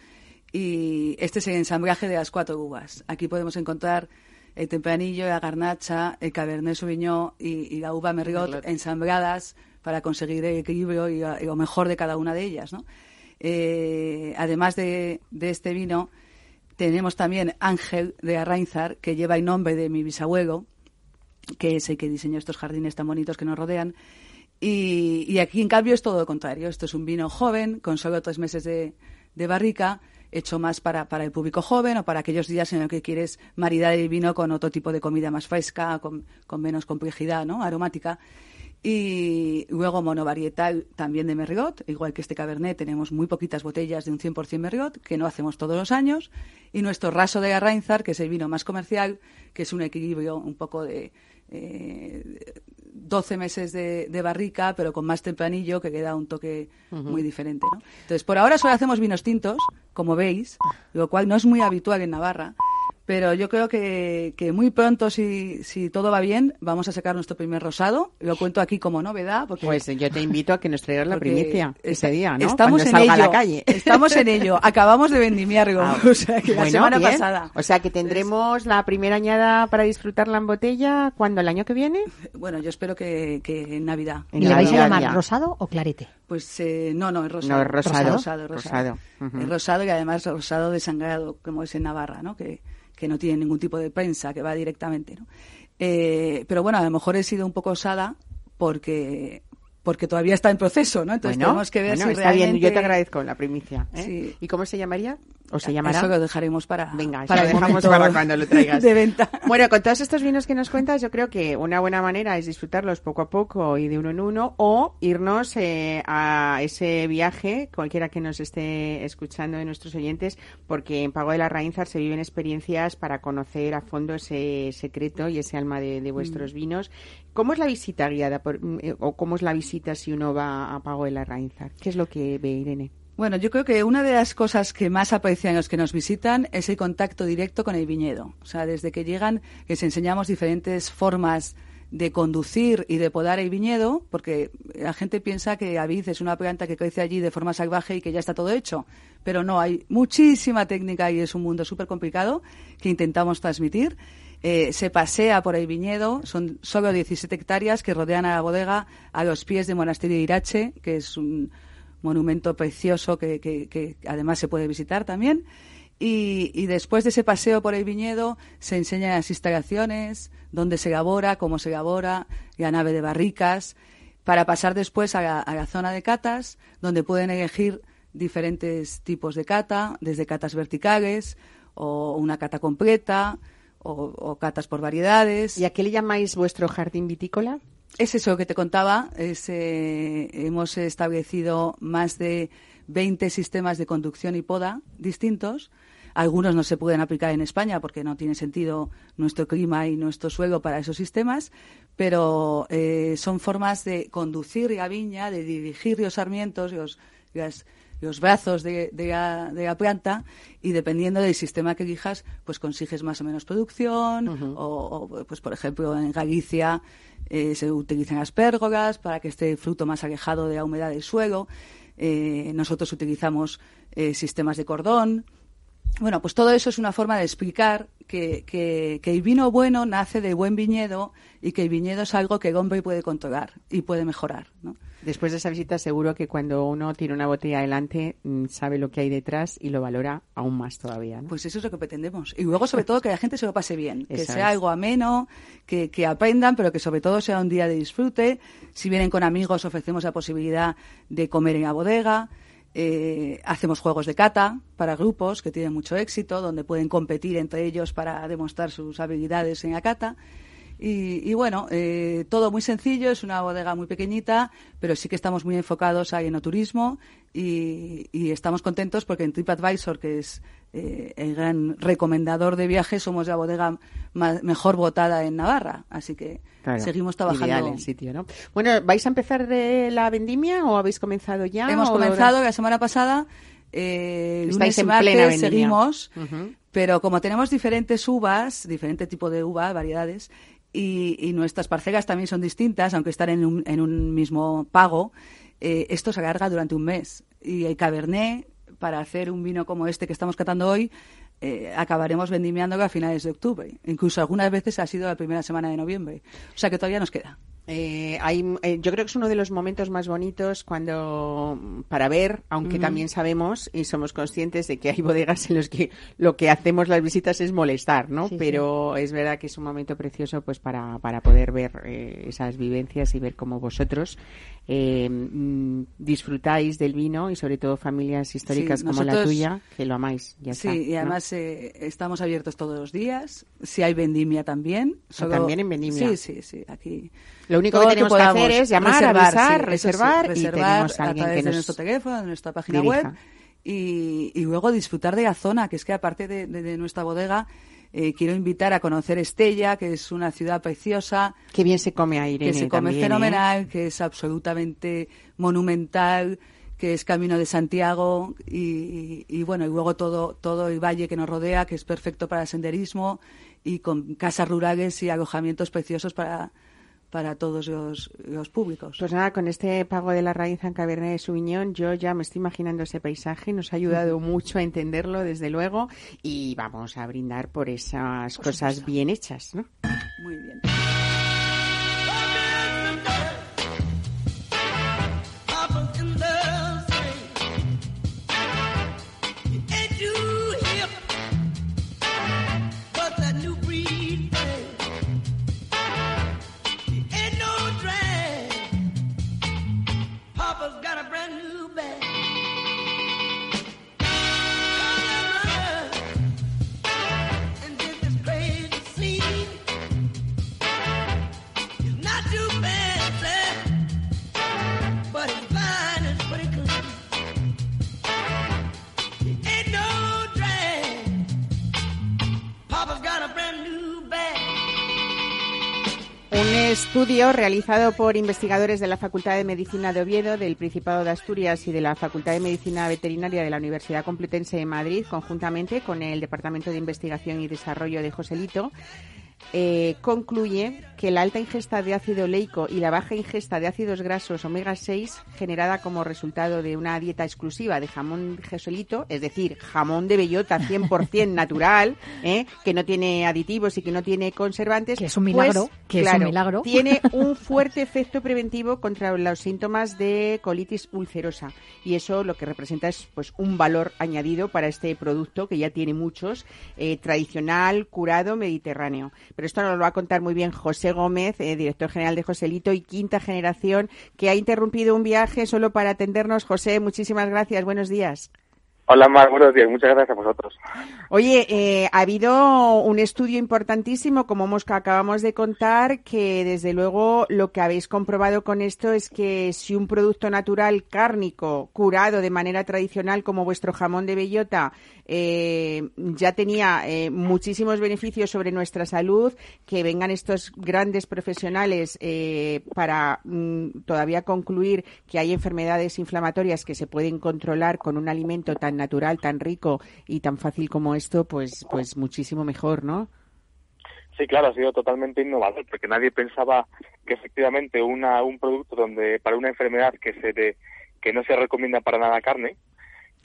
y este es el ensamblaje de las cuatro uvas. Aquí podemos encontrar el tempranillo, la garnacha, el cabernet sauvignon y, y la uva merlot, Merlot. ensambladas para conseguir el equilibrio y, y lo mejor de cada una de ellas, ¿no? Eh, además de, de este vino, tenemos también Ángel de Arrainzar, que lleva el nombre de mi bisabuelo, que es el que diseñó estos jardines tan bonitos que nos rodean. Y, aquí, en cambio, es todo lo contrario. Esto es un vino joven, con solo tres meses de, de barrica, hecho más para, para el público joven o para aquellos días en los que quieres maridar el vino con otro tipo de comida más fresca, con, con menos complejidad ¿no? aromática. Y luego monovarietal también de Merriot, igual que este Cabernet, tenemos muy poquitas botellas de un 100% Merriot, que no hacemos todos los años. Y nuestro raso de Arrainzar, que es el vino más comercial, que es un equilibrio un poco de eh, 12 meses de, de barrica, pero con más tempranillo, que queda un toque muy diferente. ¿no? Entonces, por ahora solo hacemos vinos tintos, como veis, lo cual no es muy habitual en Navarra. Pero yo creo que, que muy pronto, si, si todo va bien, vamos a sacar nuestro primer rosado. Lo cuento aquí como novedad. Porque, Pues yo te invito a que nos traigas la primicia ese día, ¿no? Estamos Cuando en salga ello. a la calle. Estamos en ello. Acabamos de vendimiarlo. Ah, o sea, que la semana bien. pasada. O sea que tendremos la primera añada para disfrutarla en botella cuando el año que viene. Bueno, yo espero que, que en Navidad. ¿Y le vais a llamar rosado o clarete? Pues eh, no, no, es rosado. No, es rosado. Rosado, rosado. Rosado, ujú. Es rosado y además rosado desangrado, como es en Navarra, ¿no? Que, que no tiene ningún tipo de prensa, que va directamente, ¿no? Eh, pero bueno, a lo mejor he sido un poco osada porque porque todavía está en proceso, ¿no? Entonces bueno, tenemos que ver bueno, si está bien. Yo te agradezco la primicia. ¿eh? Sí. ¿Y cómo se llamaría? ¿O se llamará? Eso lo dejaremos para, Venga, para lo dejamos para cuando lo traigas. de venta. Bueno, con todos estos vinos que nos cuentas, yo creo que una buena manera es disfrutarlos poco a poco y de uno en uno, o irnos eh, a ese viaje, cualquiera que nos esté escuchando de nuestros oyentes, porque en Pago de la Rainzar se viven experiencias para conocer a fondo ese secreto y ese alma de, de vuestros Mm. vinos. ¿Cómo es la visita guiada por- eh, o cómo es la visita si uno va a Pago de la Rainzar? ¿Qué es lo que ve Irene? Bueno, yo creo que una de las cosas que más aprecian los que nos visitan es el contacto directo con el viñedo. O sea, desde que llegan, les enseñamos diferentes formas de conducir y de podar el viñedo, porque la gente piensa que avid es una planta que crece allí de forma salvaje y que ya está todo hecho. Pero no, hay muchísima técnica y es un mundo súper complicado que intentamos transmitir. Eh, se pasea por el viñedo, son solo 17 hectáreas que rodean a la bodega a los pies del monasterio de Irache, que es un monumento precioso que, que- además se puede visitar también. Y, y después de ese paseo por el viñedo se enseñan las instalaciones, dónde se elabora, cómo se elabora, la nave de barricas, para pasar después a la, a la zona de catas, donde pueden elegir diferentes tipos de cata, desde catas verticales o una cata completa o, o catas por variedades. ¿Y a qué le llamáis vuestro jardín vitícola? Es eso que te contaba. Es, eh, hemos establecido más de 20 sistemas de conducción y poda distintos. Algunos no se pueden aplicar en España porque no tiene sentido nuestro clima y nuestro suelo para esos sistemas, pero eh, son formas de conducir la viña, de dirigir los sarmientos, los, las- los brazos de, de la, de la planta y dependiendo del sistema que elijas, pues consigues más o menos producción o, o, pues por ejemplo en Galicia eh, se utilizan las pérgolas para que esté el fruto más alejado de la humedad del suelo. Eh, nosotros utilizamos eh, sistemas de cordón. Bueno, pues todo eso es una forma de explicar que, que- que el vino bueno nace de buen viñedo y que el viñedo es algo que el hombre puede controlar y puede mejorar. ¿no? Después de esa visita, seguro que cuando uno tiene una botella delante, mm, sabe lo que hay detrás y lo valora aún más todavía. ¿no? Pues eso es lo que pretendemos. Y luego, sobre todo, que la gente se lo pase bien, que sea es. algo ameno, que, que aprendan, pero que sobre todo sea un día de disfrute. Si vienen con amigos, ofrecemos la posibilidad de comer en la bodega. Eh, hacemos juegos de cata para grupos que tienen mucho éxito, donde pueden competir entre ellos para demostrar sus habilidades en la cata. Y, y bueno, eh, todo muy sencillo, es una bodega muy pequeñita, pero sí que estamos muy enfocados a enoturismo y, y estamos contentos porque en TripAdvisor, que es eh, el gran recomendador de viajes, somos la bodega mejor votada en Navarra. Así que Claro, seguimos trabajando. ideal el sitio, ¿no? Bueno, ¿vais a empezar de la vendimia o habéis comenzado ya? Hemos comenzado la semana pasada. Eh, Estáis lunes en martes plena vendimia. seguimos, pero como tenemos diferentes uvas, diferente tipo de uva, variedades, y, y nuestras parcelas también son distintas, aunque están en un, en un mismo pago, eh, esto se alarga durante un mes. Y el Cabernet, para hacer un vino como este que estamos catando hoy, eh, acabaremos vendimiándolo a finales de octubre. Incluso algunas veces ha sido la primera semana de noviembre. O sea que todavía nos queda. Eh, hay, eh, yo creo que es uno de los momentos más bonitos cuando para ver, aunque también sabemos y somos conscientes de que hay bodegas en los que lo que hacemos las visitas es molestar, ¿no? Pero es verdad que es un momento precioso, pues para, para poder ver eh, esas vivencias y ver cómo vosotros mm, disfrutáis del vino y sobre todo familias históricas como la tuya que lo amáis. Ya sí, y además estamos abiertos todos los días. Si hay vendimia también. Ah, también en vendimia. Sí, sí, sí. Aquí lo único que tenemos que, hacer es llamar, avisar, reservar, y tenemos a, través de nuestro teléfono, de nuestra página web y, luego disfrutar de la zona, que es que aparte de, nuestra bodega, eh, quiero invitar a conocer Estella, que es una ciudad preciosa. Que bien se come ahí, Que se come ¿eh? fenomenal, que es absolutamente monumental, que es Camino de Santiago y, y, bueno, y luego todo, todo el valle que nos rodea, que es perfecto para senderismo y con casas rurales y alojamientos preciosos para, para todos los, los, públicos. Pues nada, con este pago de la raíz en Cabernet de Sauvignon, yo ya me estoy imaginando ese paisaje, nos ha ayudado mucho a entenderlo, desde luego, y vamos a brindar por esas cosas bien hechas, ¿no? Muy bien. Estudio realizado por investigadores de la Facultad de Medicina de Oviedo, del Principado de Asturias y de la Facultad de Medicina Veterinaria de la Universidad Complutense de Madrid, conjuntamente con el Departamento de Investigación y Desarrollo de Joselito, eh, concluye que la alta ingesta de ácido oleico y la baja ingesta de ácidos grasos omega 6 generada como resultado de una dieta exclusiva de jamón jesolito, es decir, jamón de bellota 100% natural, ¿eh? que no tiene aditivos y que no tiene conservantes, que es un milagro, pues, que es un milagro. tiene un fuerte efecto preventivo contra los síntomas de colitis ulcerosa y eso lo que representa es pues un valor añadido para este producto que ya tiene muchos eh, tradicional, curado, mediterráneo. Pero esto nos lo va a contar muy bien José Gómez, eh, director general de Joselito y quinta generación, que ha interrumpido un viaje solo para atendernos. José, muchísimas gracias. Buenos días. Hola, Mar, buenos días. Muchas gracias a vosotros. Oye, eh, ha habido un estudio importantísimo, como hemos, acabamos de contar, que desde luego lo que habéis comprobado con esto es que si un producto natural cárnico, curado de manera tradicional, como vuestro jamón de bellota, eh, ya tenía eh, muchísimos beneficios sobre nuestra salud, que vengan estos grandes profesionales eh, para mm, todavía concluir que hay enfermedades inflamatorias que se pueden controlar con un alimento tan natural, tan rico y tan fácil como esto, pues, pues muchísimo mejor, ¿no? Sí, claro, ha sido totalmente innovador, porque nadie pensaba que efectivamente una, un producto donde para una enfermedad que se de, que no se recomienda para nada carne,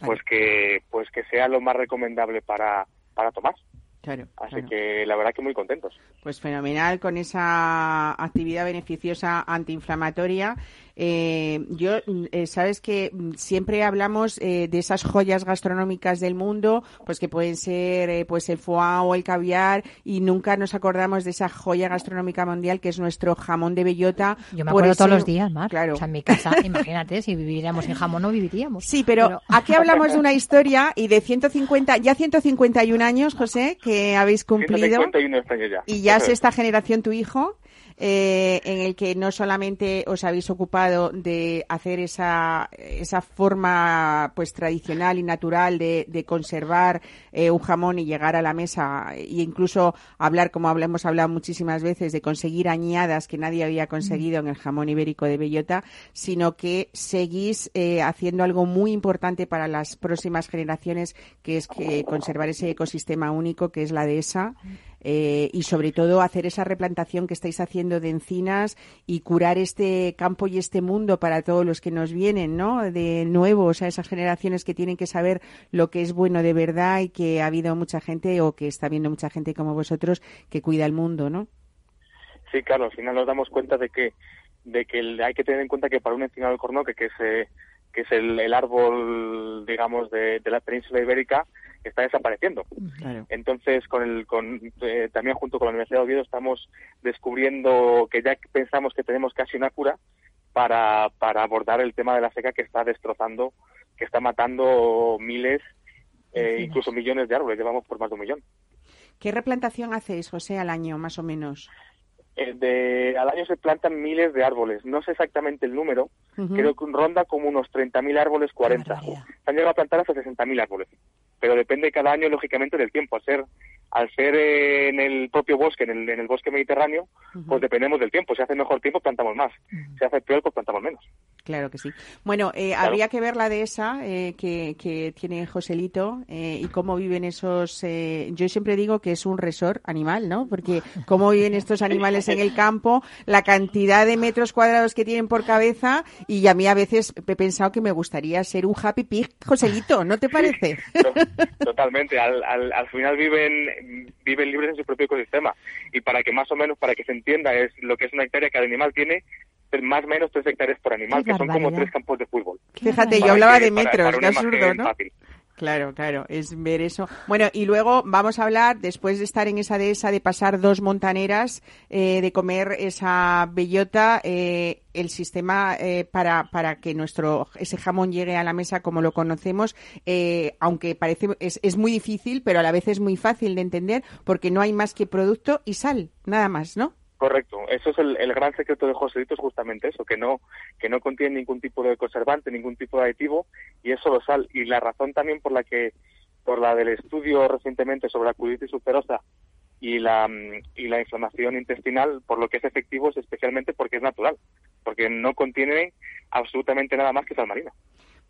pues que pues que sea lo más recomendable para, para tomar. Claro, Así que la verdad que muy contentos. Pues fenomenal con esa actividad beneficiosa antiinflamatoria eh, yo, eh, sabes que siempre hablamos eh, de esas joyas gastronómicas del mundo, pues que pueden ser eh, pues el foie o el caviar, y nunca nos acordamos de esa joya gastronómica mundial que es nuestro jamón de bellota. Yo me acuerdo todos los días, Mar. Claro. O sea, en mi casa, imagínate, si viviríamos en jamón no viviríamos. Sí, pero, aquí hablamos de una historia y de 150, ya 151 años, José, que habéis cumplido. 151 años ya. Y ya es esta generación tu hijo eh, en el que no solamente os habéis ocupado de hacer esa, esa forma pues tradicional y natural de, de conservar eh, un jamón y llegar a la mesa e incluso hablar, como hemos hablado muchísimas veces, de conseguir añadas que nadie había conseguido en el jamón ibérico de bellota, sino que seguís eh, haciendo algo muy importante para las próximas generaciones, que es que conservar ese ecosistema único que es la dehesa. Eh, y sobre todo hacer esa replantación que estáis haciendo de encinas y curar este campo y este mundo para todos los que nos vienen, ¿no? De nuevo, o sea, esas generaciones que tienen que saber lo que es bueno de verdad y que ha habido mucha gente o que está viendo mucha gente como vosotros que cuida el mundo, ¿no? Sí, claro, al final nos damos cuenta de que de que hay que tener en cuenta que para un encino del cornoque, que es eh, que es el, el, árbol, digamos, de, la península ibérica, está desapareciendo. Claro. Entonces, con el, con, eh, también junto con la Universidad de Oviedo estamos descubriendo que ya pensamos que tenemos casi una cura para, para abordar el tema de la seca que está destrozando, que está matando miles, eh, incluso millones de árboles. Llevamos por más de un millón. ¿Qué replantación hacéis, José, al año, más o menos? Eh, de, al año se plantan miles de árboles. No sé exactamente el número, uh -huh. creo que ronda como unos 30.000 árboles, 40. Se han llegado a plantar hasta 60.000 árboles. Pero depende cada año, lógicamente, del tiempo. Al ser, al ser eh, en el propio bosque, en el, en el bosque mediterráneo, uh -huh. pues dependemos del tiempo. Si hace mejor tiempo, plantamos más. Uh -huh. Si hace peor, pues plantamos menos. Claro que sí. Bueno, eh, claro. habría que ver la dehesa eh, que, que tiene Joselito eh, y cómo viven esos. Eh, yo siempre digo que es un resort animal, ¿no? Porque cómo viven estos animales en el campo, la cantidad de metros cuadrados que tienen por cabeza y a mí a veces he pensado que me gustaría ser un happy pig, Joselito, ¿no te parece? Totalmente. Al, al, al final viven viven libres en su propio ecosistema y para que más o menos para que se entienda es lo que es una hectárea cada animal tiene más o menos tres hectáreas por animal, que son como tres campos de fútbol. Fíjate, yo hablaba que, de metros, para, para qué absurdo, ¿no? Fácil. Claro, claro, es ver eso. Bueno, y luego vamos a hablar, después de estar en esa dehesa, de pasar dos montaneras, eh, de comer esa bellota, eh, el sistema eh, para, para que nuestro ese jamón llegue a la mesa como lo conocemos, eh, aunque parece es, es muy difícil, pero a la vez es muy fácil de entender, porque no hay más que producto y sal, nada más, ¿no? Correcto, eso es el, gran secreto de Joselito, es justamente eso, que no, que no contiene ningún tipo de conservante, ningún tipo de aditivo, y es solo sal. Y la razón también por la que, por la del estudio recientemente sobre la acuditis ulcerosa y la, y la inflamación intestinal, por lo que es efectivo es especialmente porque es natural, porque no contiene absolutamente nada más que sal marina.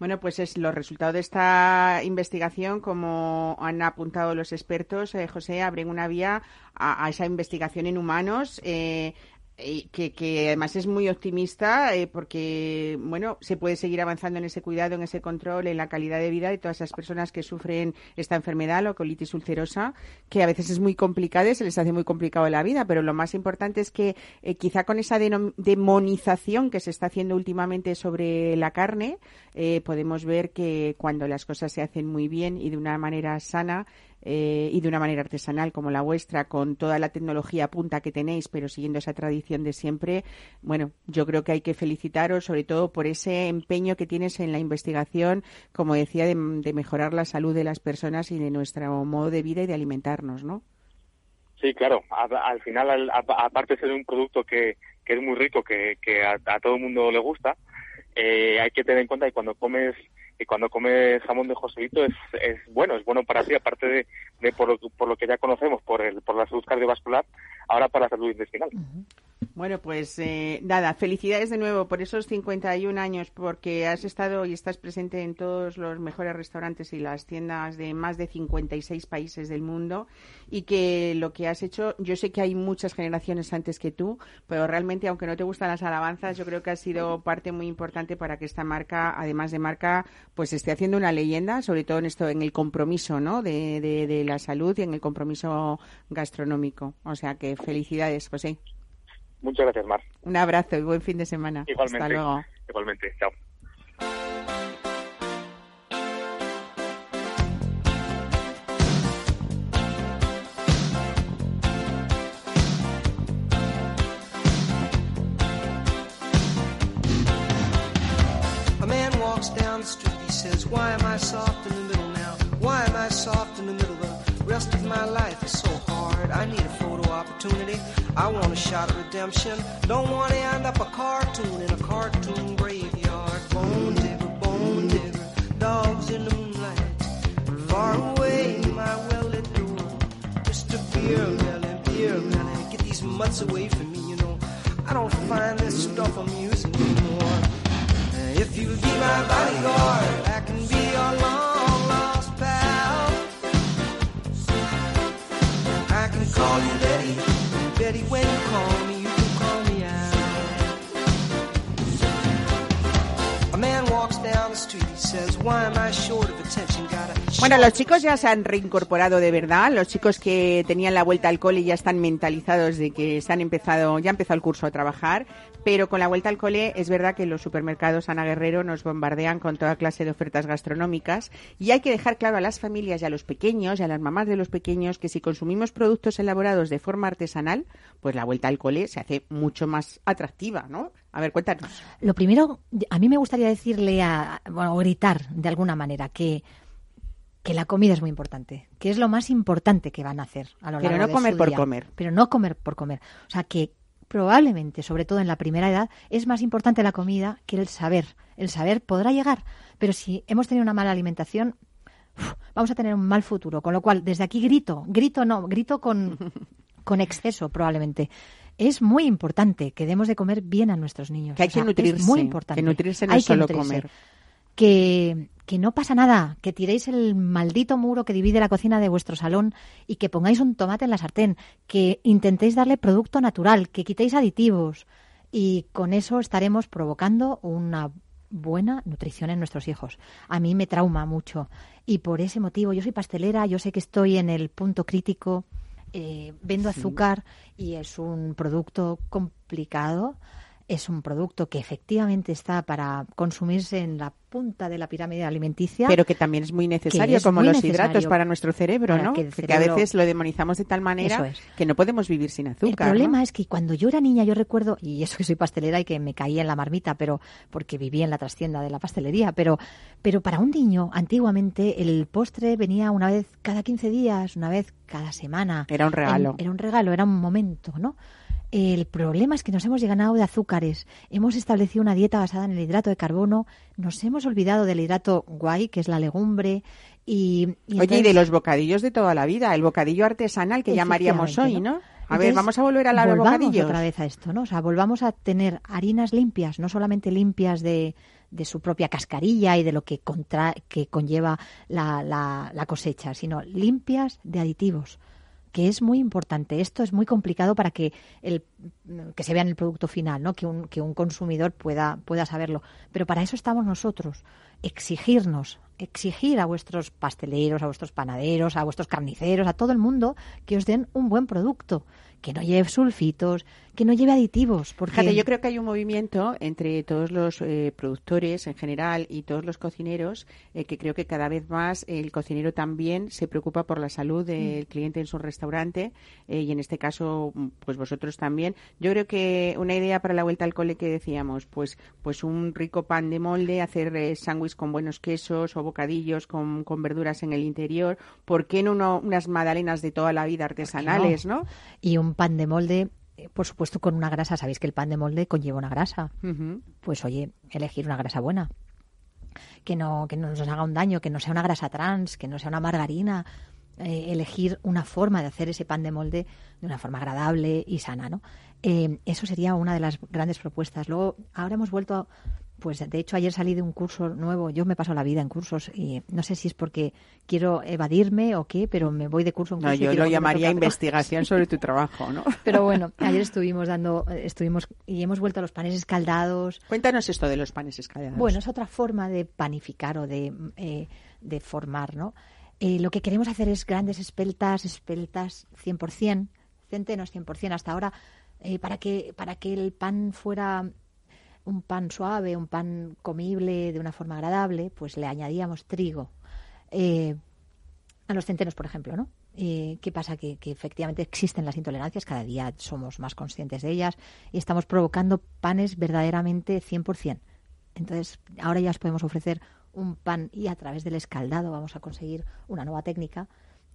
Bueno, pues es los resultados de esta investigación, como han apuntado los expertos, eh, José, abren una vía a, a, esa investigación en humanos. Eh, que, que, además es muy optimista eh, porque bueno se puede seguir avanzando en ese cuidado, en ese control, en la calidad de vida de todas esas personas que sufren esta enfermedad, la colitis ulcerosa, que a veces es muy complicada y se les hace muy complicado la vida, pero lo más importante es que eh, quizá con esa demonización que se está haciendo últimamente sobre la carne, eh, podemos ver que cuando las cosas se hacen muy bien y de una manera sana, eh, y de una manera artesanal como la vuestra, con toda la tecnología punta que tenéis, pero siguiendo esa tradición de siempre, bueno, yo creo que hay que felicitaros sobre todo por ese empeño que tienes en la investigación, como decía, de, mejorar la salud de las personas y de nuestro modo de vida y de alimentarnos, ¿no? Sí, claro. Al final, aparte de ser un producto que, que es muy rico, que, que a, a, todo el mundo le gusta, eh, hay que tener en cuenta que cuando comes y cuando comes jamón de Joselito es, es bueno, es bueno para ti, aparte de, de por, lo, por, lo, que ya conocemos, por, el, por la salud cardiovascular, ahora para la salud intestinal. Bueno, pues eh, nada, felicidades de nuevo por esos 51 años, porque has estado y estás presente en todos los mejores restaurantes y las tiendas de más de 56 países del mundo y que lo que has hecho, yo sé que hay muchas generaciones antes que tú, pero realmente, aunque no te gustan las alabanzas, yo creo que has sido parte muy importante para que esta marca, además de marca, pues esté haciendo una leyenda, sobre todo en esto, en el compromiso, ¿no? De, de, de la salud y en el compromiso gastronómico. O sea que felicidades, José. Muchas gracias, Mar. Un abrazo y buen fin de semana. Igualmente. Hasta luego. Igualmente. Chao. A man walks down the street, he says, Why am I soft in the middle now? Why am I soft in the middle? The rest of my life is so hard. I need a photo opportunity. I want a shot of redemption. Don't want to end up a cartoon in a cartoon graveyard. Bone digger, bone digger, dogs in the moonlight. Far away, my well-lit door. Mr. Beer Melly, Beer Melly, get these mutts away from me, you know. I don't find this stuff amusing anymore. If you'll be my bodyguard, I can be your long lost pal. I can call you Betty, when you call me, you can call me out. A man walks down the street, he says, Why am I short of attention? Got a Bueno, los chicos ya se han reincorporado de verdad. Los chicos que tenían la vuelta al cole ya están mentalizados de que se han empezado, ya ha empezado el curso a trabajar. Pero con la vuelta al cole es verdad que los supermercados Ana Guerrero nos bombardean con toda clase de ofertas gastronómicas y hay que dejar claro a las familias y a los pequeños y a las mamás de los pequeños que si consumimos productos elaborados de forma artesanal, pues la vuelta al cole se hace mucho más atractiva, ¿no? A ver, cuéntanos. Lo primero, a mí me gustaría decirle a, gritar de alguna manera que que la comida es muy importante, que es lo más importante que van a hacer a lo largo Pero no de comer su por día. comer. Pero no comer por comer. O sea, que probablemente, sobre todo en la primera edad, es más importante la comida que el saber. El saber podrá llegar, pero si hemos tenido una mala alimentación, uf, vamos a tener un mal futuro. Con lo cual, desde aquí grito, grito no, grito con, con exceso probablemente. Es muy importante que demos de comer bien a nuestros niños. Que hay O sea, que nutrirse. Es muy importante. Que nutrirse no Hay es que solo nutrirse comer. Que, que no pasa nada, que tiréis el maldito muro que divide la cocina de vuestro salón y que pongáis un tomate en la sartén, que intentéis darle producto natural, que quitéis aditivos y con eso estaremos provocando una buena nutrición en nuestros hijos. A mí me trauma mucho y por ese motivo yo soy pastelera, yo sé que estoy en el punto crítico, eh, vendo azúcar y es un producto complicado. Es un producto que efectivamente está para consumirse en la punta de la pirámide alimenticia. Pero que también es muy necesario, es como muy los necesario hidratos para nuestro cerebro, para ¿no? que el Porque a veces lo demonizamos de tal manera es. que no podemos vivir sin El azúcar. ¿no? problema es que cuando yo era niña, yo recuerdo, y eso que soy pastelera y que me caía en la marmita, pero porque vivía en la trastienda de la pastelería, pero, pero para un niño, antiguamente, el postre venía una vez cada 15 días, una vez cada semana. Era un regalo. En- era un regalo, era un momento, ¿no? El problema es que nos hemos llenado de azúcares, hemos establecido una dieta basada en el hidrato de carbono, nos hemos olvidado del hidrato guay, que es la legumbre, y, y Oye, y de los bocadillos de toda la vida, el bocadillo artesanal que llamaríamos hoy, ¿no? A ver, vamos a volver a la bocadillos. otra vez a esto, ¿no? O sea, volvamos a tener harinas limpias, no solamente limpias de, de su propia cascarilla y de lo que, contra, que conlleva la, la- la cosecha, sino limpias de aditivos que es muy importante. Esto es muy complicado para que el que se vea en el producto final, ¿no? Que un, que un consumidor pueda, pueda saberlo. Pero para eso estamos nosotros, exigirnos, exigir a vuestros pasteleros, a vuestros panaderos, a vuestros carniceros, a todo el mundo que os den un buen producto, que no lleve sulfitos, que no lleve aditivos. Porque Fíjate, yo creo que hay un movimiento entre todos los eh, productores en general y todos los cocineros eh, que creo que cada vez más el cocinero también se preocupa por la salud del cliente en su restaurante eh, y en este caso mm, pues vosotros también. Yo creo que una idea para la vuelta al cole que decíamos, pues pues un rico pan de molde, hacer eh, sándwich con buenos quesos o bocadillos con, con verduras en el interior, ¿por qué no uno- unas magdalenas de toda la vida artesanales, no? Y un pan de molde, por supuesto, con una grasa. Sabéis que el pan de molde conlleva una grasa. Pues oye, elegir una grasa buena. Que no, que no nos haga un daño, que no sea una grasa trans, que no sea una margarina. Eh, elegir una forma de hacer ese pan de molde de una forma agradable y sana, ¿no? Eh, eso sería una de las grandes propuestas. Luego, ahora hemos vuelto a, pues de hecho ayer salí de un curso nuevo, yo me paso la vida en cursos y no sé si es porque quiero evadirme o qué, pero me voy de curso en No, curso. y yo lo llamaría investigación sobre tu trabajo, ¿no? Pero bueno, ayer estuvimos dando, estuvimos y hemos vuelto a los panes escaldados. Cuéntanos esto de los panes escaldados. Bueno, es otra forma de panificar o de, eh, de formar, ¿no? Eh, lo que queremos hacer es grandes espeltas, espeltas 100%, centenos 100%. Hasta ahora, eh, para, que, para que el pan fuera un pan suave, un pan comible de una forma agradable, pues le añadíamos trigo. Eh, a los centenos, por ejemplo, ¿no? Eh, ¿Qué pasa? Que, que efectivamente existen las intolerancias, cada día somos más conscientes de ellas y estamos provocando panes verdaderamente 100%. Entonces, ahora ya os podemos ofrecer un pan y a través del escaldado vamos a conseguir una nueva técnica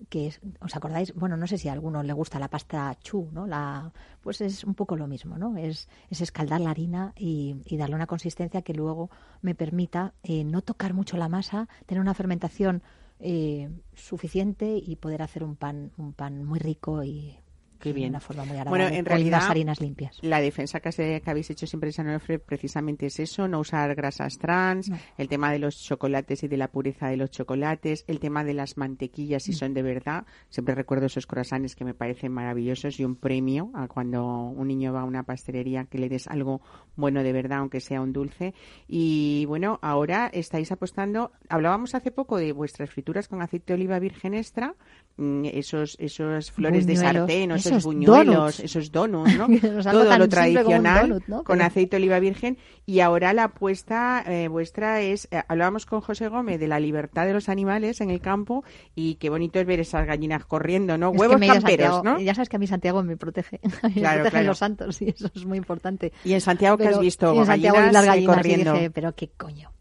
que es, ¿os acordáis? Bueno, no sé si a alguno le gusta la pasta chu, ¿no? La, pues es un poco lo mismo, ¿no? Es, es escaldar la harina y, y darle una consistencia que luego me permita eh, no tocar mucho la masa, tener una fermentación eh, suficiente y poder hacer un pan, un pan muy rico y, Qué bien. De una forma muy agradable. Bueno, en realidad, las harinas limpias. La defensa que, se- que habéis hecho siempre en San Onofre precisamente es eso, no usar grasas trans, No. el tema de los chocolates y de la pureza de los chocolates, el tema de las mantequillas Mm. si son de verdad. Siempre recuerdo esos croissants que me parecen maravillosos y un premio a cuando un niño va a una pastelería que le des algo bueno de verdad, aunque sea un dulce. Y bueno, ahora estáis apostando, hablábamos hace poco de vuestras frituras con aceite de oliva virgen extra, mm, esos, esos flores de sartén, esos, esos buñuelos, donuts. esos donuts, ¿no? Que Todo lo tradicional donut, ¿no? con Pero- aceite de oliva virgen. Y ahora la apuesta eh, vuestra es, eh, hablábamos con José Gómez de la libertad de los animales en el campo y qué bonito es ver esas gallinas corriendo, ¿no? Es que Huevos me camperos, Santiago. ¿no? Ya sabes que a mí Santiago me protege. A mí me Claro, protegen claro. los santos y eso es muy importante. Y en Santiago, ¿qué has Pero- visto? en Santiago Gallinas, las eh, gallinas corriendo. y dije, pero qué coño.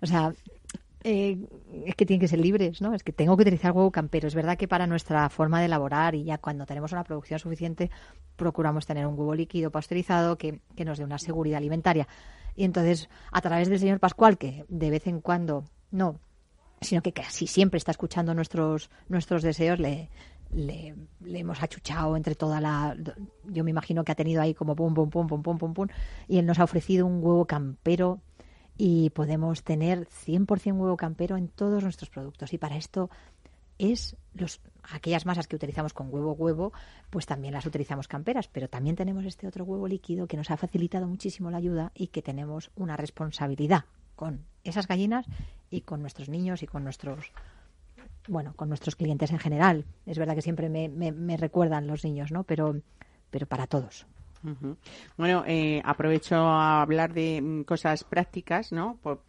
O sea, eh, es que tienen que ser libres, ¿no? Es que tengo que utilizar huevo campero. Es verdad que para nuestra forma de elaborar y ya cuando tenemos una producción suficiente, procuramos tener un huevo líquido pasteurizado que, que nos dé una seguridad alimentaria. Y entonces, a través del señor Pascual, que de vez en cuando, no, sino que casi siempre está escuchando nuestros, nuestros deseos, le, le, le hemos achuchado entre toda la... Yo me imagino que ha tenido ahí como pum, pum, pum, pum, pum, pum, pum, y él nos ha ofrecido un huevo campero y podemos tener 100% huevo campero en todos nuestros productos. Y para esto es los aquellas masas que utilizamos con huevo huevo, pues también las utilizamos camperas, pero también tenemos este otro huevo líquido que nos ha facilitado muchísimo la ayuda y que tenemos una responsabilidad con esas gallinas y con nuestros niños y con nuestros bueno, con nuestros clientes en general. Es verdad que siempre me, me- me recuerdan los niños, ¿no? Pero, pero para todos. Bueno, eh, aprovecho a hablar de mm, cosas prácticas, ¿no? Por,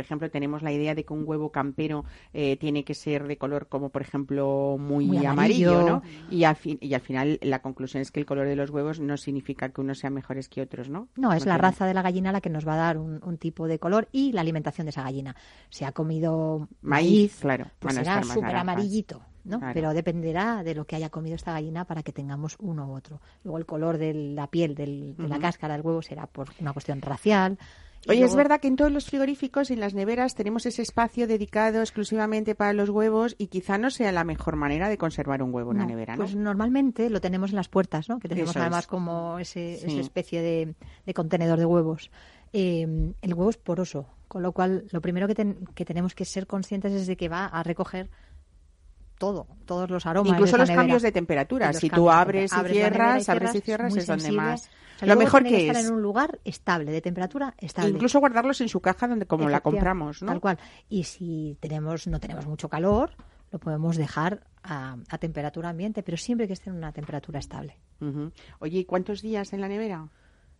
ejemplo, tenemos la idea de que un huevo campero eh, tiene que ser de color como, por ejemplo, muy, Muy amarillo, amarillo. ¿no? Y al, fin- y al final la conclusión es que el color de los huevos no significa que unos sean mejores que otros, ¿no? No, es la tiene- raza de la gallina la que nos va a dar un, un tipo de color y la alimentación de esa gallina. Si ha comido Maíz, maíz, claro, pues será súper amarillito, ¿no? Claro. Pero dependerá de lo que haya comido esta gallina para que tengamos uno u otro. Luego el color de la piel, del- de la cáscara del huevo será por una cuestión racial. Oye, es verdad que en todos los frigoríficos y en las neveras tenemos ese espacio dedicado exclusivamente para los huevos y quizá no sea la mejor manera de conservar un huevo en la No, nevera, ¿no? Pues normalmente lo tenemos en las puertas, ¿no? Que tenemos Eso es. además como ese, Sí. esa especie de, de contenedor de huevos. Eh, el huevo es poroso, con lo cual lo primero que, ten- que tenemos que ser conscientes es de que va a recoger todo, todos los aromas. Incluso los nevera. cambios de temperatura. Si tú abres y cierras, abres y cierras, es donde más. O sea, el Lo mejor que estar es. en un lugar estable, de temperatura estable. Incluso guardarlos en su caja donde como la compramos, ¿no? Tal cual. Y si tenemos no tenemos mucho calor, lo podemos dejar a, a temperatura ambiente, pero siempre que esté en una temperatura estable. Oye, ¿y cuántos días en la nevera?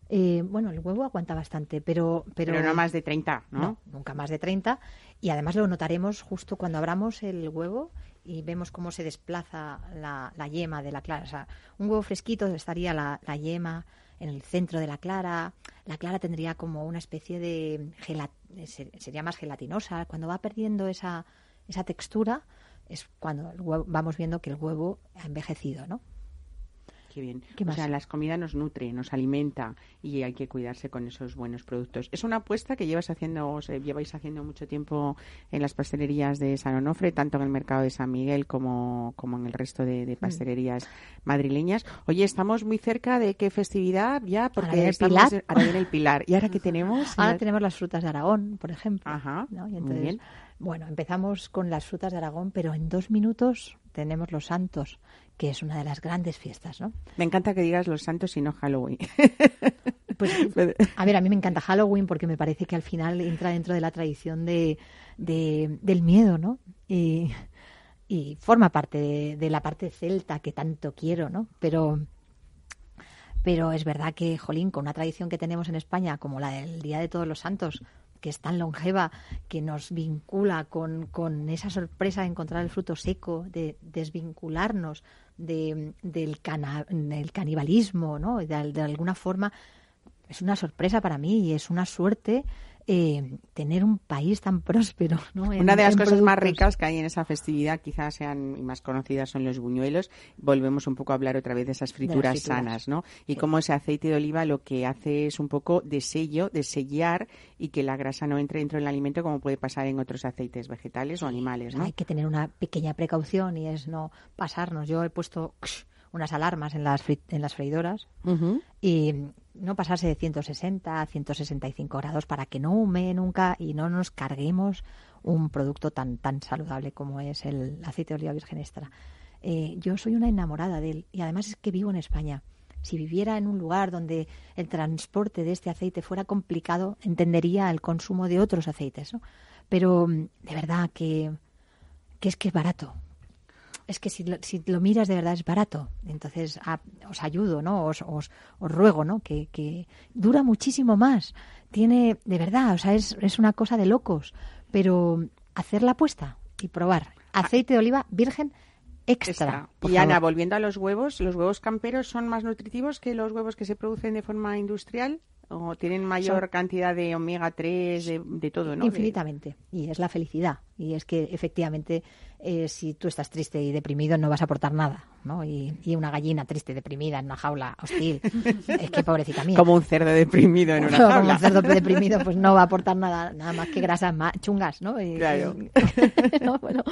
Eh, bueno, el huevo aguanta bastante, pero... Pero, Pero, no más de 30, ¿no? no, nunca más de 30. Y además lo notaremos justo cuando abramos el huevo y vemos cómo se desplaza la, la yema de la clara. O sea, un huevo fresquito estaría la, yema en el centro de la clara. La clara tendría como una especie de... sería más gelatinosa. Cuando va perdiendo esa, esa textura es cuando el huevo- vamos viendo que el huevo ha envejecido, ¿no? Qué bien. ¿Qué o más? sea, las comidas nos nutre, nos alimenta y hay que cuidarse con esos buenos productos. Es una apuesta que llevas haciendo, o sea, lleváis haciendo mucho tiempo en las pastelerías de San Onofre, tanto en el mercado de San Miguel como, como en el resto de, Mm. de pastelerías madrileñas. Oye, estamos muy cerca de qué festividad ya, porque viene el estamos Pilar. ahora viene el Pilar. ¿Y ahora qué tenemos? Ahora tenemos las frutas de Aragón, por ejemplo. Ajá, ¿no? Y muy entonces, bien. Bueno, empezamos con las frutas de Aragón, pero en dos minutos tenemos los santos, que es una de las grandes fiestas, ¿no? Me encanta que digas los santos y no Halloween. Pues, a ver, a mí me encanta Halloween porque me parece que al final entra dentro de la tradición de, de- del miedo, ¿no? Y, y forma parte de, de la parte celta que tanto quiero, ¿no? Pero, pero es verdad que, jolín, con una tradición que tenemos en España como la del Día de Todos los Santos, que es tan longeva, que nos vincula con, con esa sorpresa de encontrar el fruto seco, de desvincularnos de, del, cana- canibalismo, ¿no? De, de alguna forma es una sorpresa para mí y es una suerte eh, tener un país tan próspero. ¿no? En- Una de las cosas más ricas que hay en esa festividad, quizás sean y más conocidas, son los buñuelos. Volvemos un poco a hablar otra vez de esas frituras, frituras. sanas, ¿no? Y Sí. cómo ese aceite de oliva lo que hace es un poco de sello, de sellar y que la grasa no entre dentro del alimento como puede pasar en otros aceites vegetales o animales, ¿no? Hay que tener una pequeña precaución y es no pasarnos. Yo he puesto unas alarmas en las, en las freidoras y no pasarse de 160 a 165 grados para que no hume nunca y no nos carguemos un producto tan tan saludable como es el aceite de oliva virgen extra. Eh, yo soy una enamorada de él y además es que vivo en España. Si viviera en un lugar donde el transporte de este aceite fuera complicado, entendería el consumo de otros aceites, ¿no? Pero de verdad que, que es que es barato. Es que si lo, si lo miras de verdad es barato. Entonces a- os ayudo, ¿no? Os, os, os ruego, ¿no? Que, que dura muchísimo más. Tiene, de verdad, o sea, es, es una cosa de locos. Pero hacer la apuesta y probar. Aceite de oliva virgen extra. Y Ana, favor. volviendo a los huevos, ¿los huevos camperos son más nutritivos que los huevos que se producen de forma industrial? ¿O tienen mayor Son- cantidad de omega 3, de, de todo, no? De- Infinitamente. Y es la felicidad. Y es que efectivamente, eh, si tú estás triste y deprimido, no vas a aportar nada. ¿no? Y, y una gallina triste, deprimida, en una jaula hostil. es que pobrecita mía. Como un cerdo deprimido en una Como jaula. un cerdo deprimido, pues no va a aportar nada, nada más que grasas más chungas, ¿no? Y- Claro. y- no, bueno,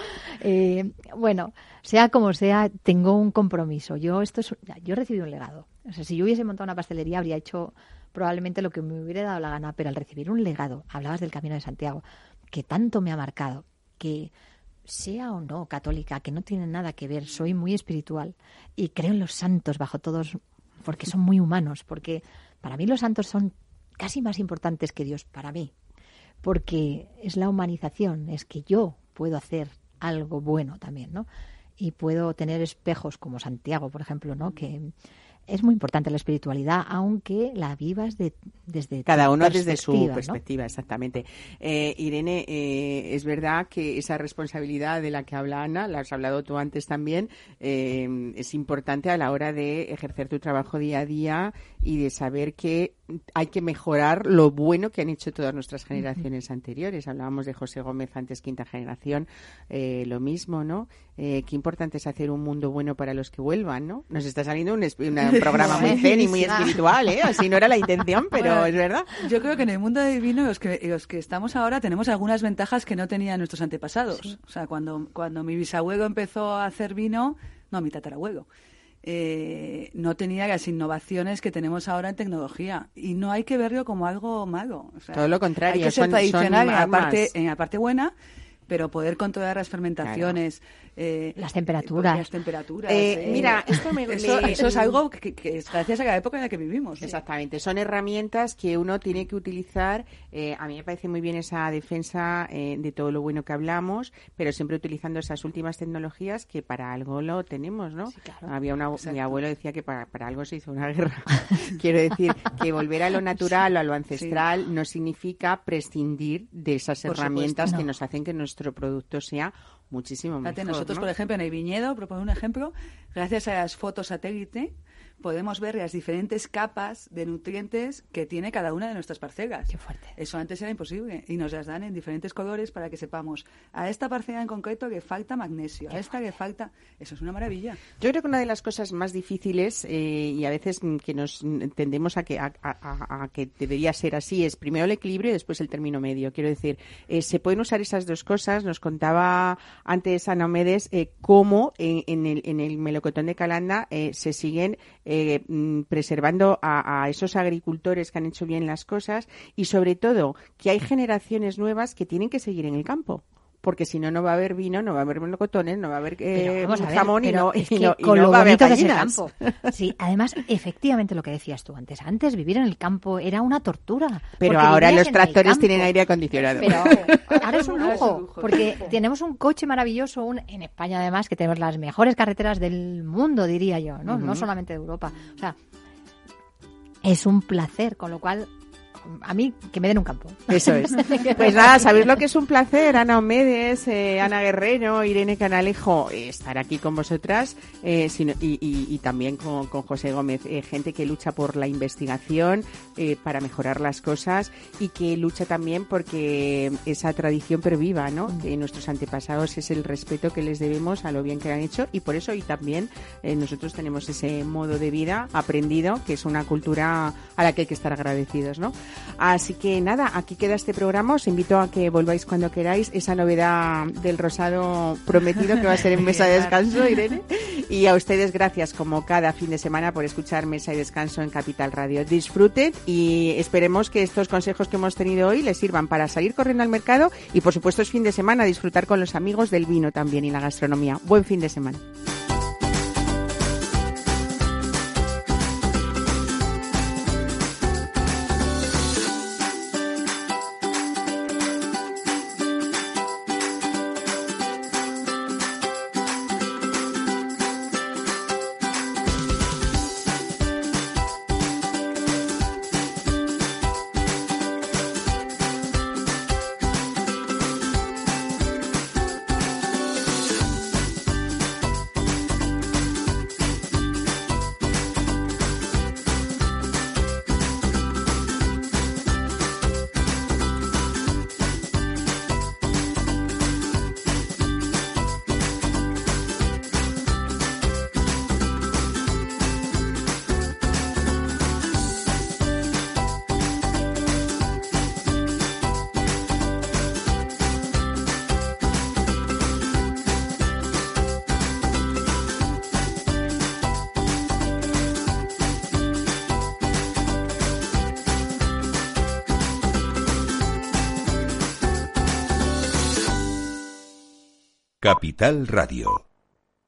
eh, bueno, sea como sea, tengo un compromiso. Yo esto es, yo he recibido un legado. O sea, si yo hubiese montado una pastelería, habría hecho probablemente lo que me hubiera dado la gana, pero al recibir un legado, hablabas del Camino de Santiago, que tanto me ha marcado, que sea o no católica, que no tiene nada que ver, soy muy espiritual y creo en los santos bajo todos, porque son muy humanos, porque para mí los santos son casi más importantes que Dios, para mí, porque es la humanización, es que yo puedo hacer algo bueno también, ¿no? Y puedo tener espejos como Santiago, por ejemplo, ¿no? Que es muy importante la espiritualidad, aunque la vivas de, desde Cada uno desde su perspectiva, ¿no? perspectiva, exactamente. Eh, Irene, eh, es verdad que esa responsabilidad de la que habla Ana, la has hablado tú antes también, eh, es importante a la hora de ejercer tu trabajo día a día y de saber que hay que mejorar lo bueno que han hecho todas nuestras generaciones anteriores. Hablábamos de José Gómez antes, quinta generación, eh, lo mismo, ¿no? Eh, qué importante es hacer un mundo bueno para los que vuelvan, ¿no? Nos está saliendo un, esp- una- un programa muy zen y muy espiritual, ¿eh? Así no era la intención, pero Bueno, es verdad. Yo creo que en el mundo del vino, los que, los que estamos ahora, tenemos algunas ventajas que no tenían nuestros antepasados. O sea, cuando, cuando mi bisabuelo empezó a hacer vino, no, mi tatarabuelo, eh, no tenía las innovaciones que tenemos ahora en tecnología. Y no hay que verlo como algo malo. O sea, Todo lo contrario, Hay que ser son- tradicional son en, la parte, armas. en la parte buena, pero poder controlar las fermentaciones. eh, Las temperaturas. Las temperaturas. Eh, eh, mira, esto me- eso, me- eso es algo que, que es gracias a la época en la que vivimos. ¿sí? Exactamente, son herramientas que uno tiene que utilizar. eh, a mí me parece muy bien esa defensa eh, de todo lo bueno que hablamos, pero siempre utilizando esas últimas tecnologías que para algo lo tenemos, ¿no? Había una, mi abuelo decía que para, para algo se hizo una guerra. Quiero decir que volver a lo natural o a lo ancestral no significa prescindir de esas Por herramientas supuesto. que No. nos hacen que nuestro producto sea muchísimo mejor. Fíjate, nosotros, ¿no? por ejemplo, en el viñedo, propongo un ejemplo, gracias a las fotos satélite, podemos ver las diferentes capas de nutrientes que tiene cada una de nuestras parcelas. Qué fuerte. Eso antes era imposible y nos las dan en diferentes colores para que sepamos a esta parcela en concreto le falta magnesio, a esta le falta. Eso es una maravilla. Yo creo que una de las cosas más difíciles eh, y a veces que nos tendemos a que, a, a- a- a que debería ser así es primero el equilibrio y después el término medio. Quiero decir, eh, se pueden usar esas dos cosas. Nos contaba antes Ana Omedes eh, cómo en, en el, en el melocotón de Calanda se siguen eh, mm, preservando a, a esos agricultores que han hecho bien las cosas y sobre todo que hay generaciones nuevas que tienen que seguir en el campo. Porque si no, no va a haber vino, no va a haber melocotones, no va a haber eh, ver, jamón y no, es y que no, y con no lo va a haber gallinas. campo. Sí, además, efectivamente lo que decías tú antes. Antes vivir en el campo era una tortura. Pero ahora los tractores tienen aire acondicionado. Pero ahora es un lujo, porque tenemos un coche maravilloso, un, en España además, que tenemos las mejores carreteras del mundo, diría yo, ¿no? No solamente de Europa. O sea, es un placer, con lo cual, a mí, que me den un campo. Eso es. Pues nada, sabéis lo que es un placer, Ana Omedes, eh, Ana Guerrero, Irene Canalejo, eh, estar aquí con vosotras eh, sino- y, y- y también con, con José Gómez, eh, gente que lucha por la investigación para mejorar las cosas y que lucha también porque esa tradición perviva, ¿no? Que nuestros antepasados es el respeto que les debemos a lo bien que han hecho y por eso y también nosotros tenemos ese modo de vida aprendido que es una cultura a la que hay que estar agradecidos, ¿no? Así que nada, aquí queda este programa. Os invito a que volváis cuando queráis. Esa novedad del rosado prometido que va a ser en Mesa de Descanso, Irene. Y a ustedes gracias como cada fin de semana por escuchar Mesa y Descanso en Capital Radio. Disfruten y esperemos que estos consejos que hemos tenido hoy les sirvan para salir corriendo al mercado y por supuesto es fin de semana disfrutar con los amigos del vino también y la gastronomía. Buen fin de semana. Capital Radio.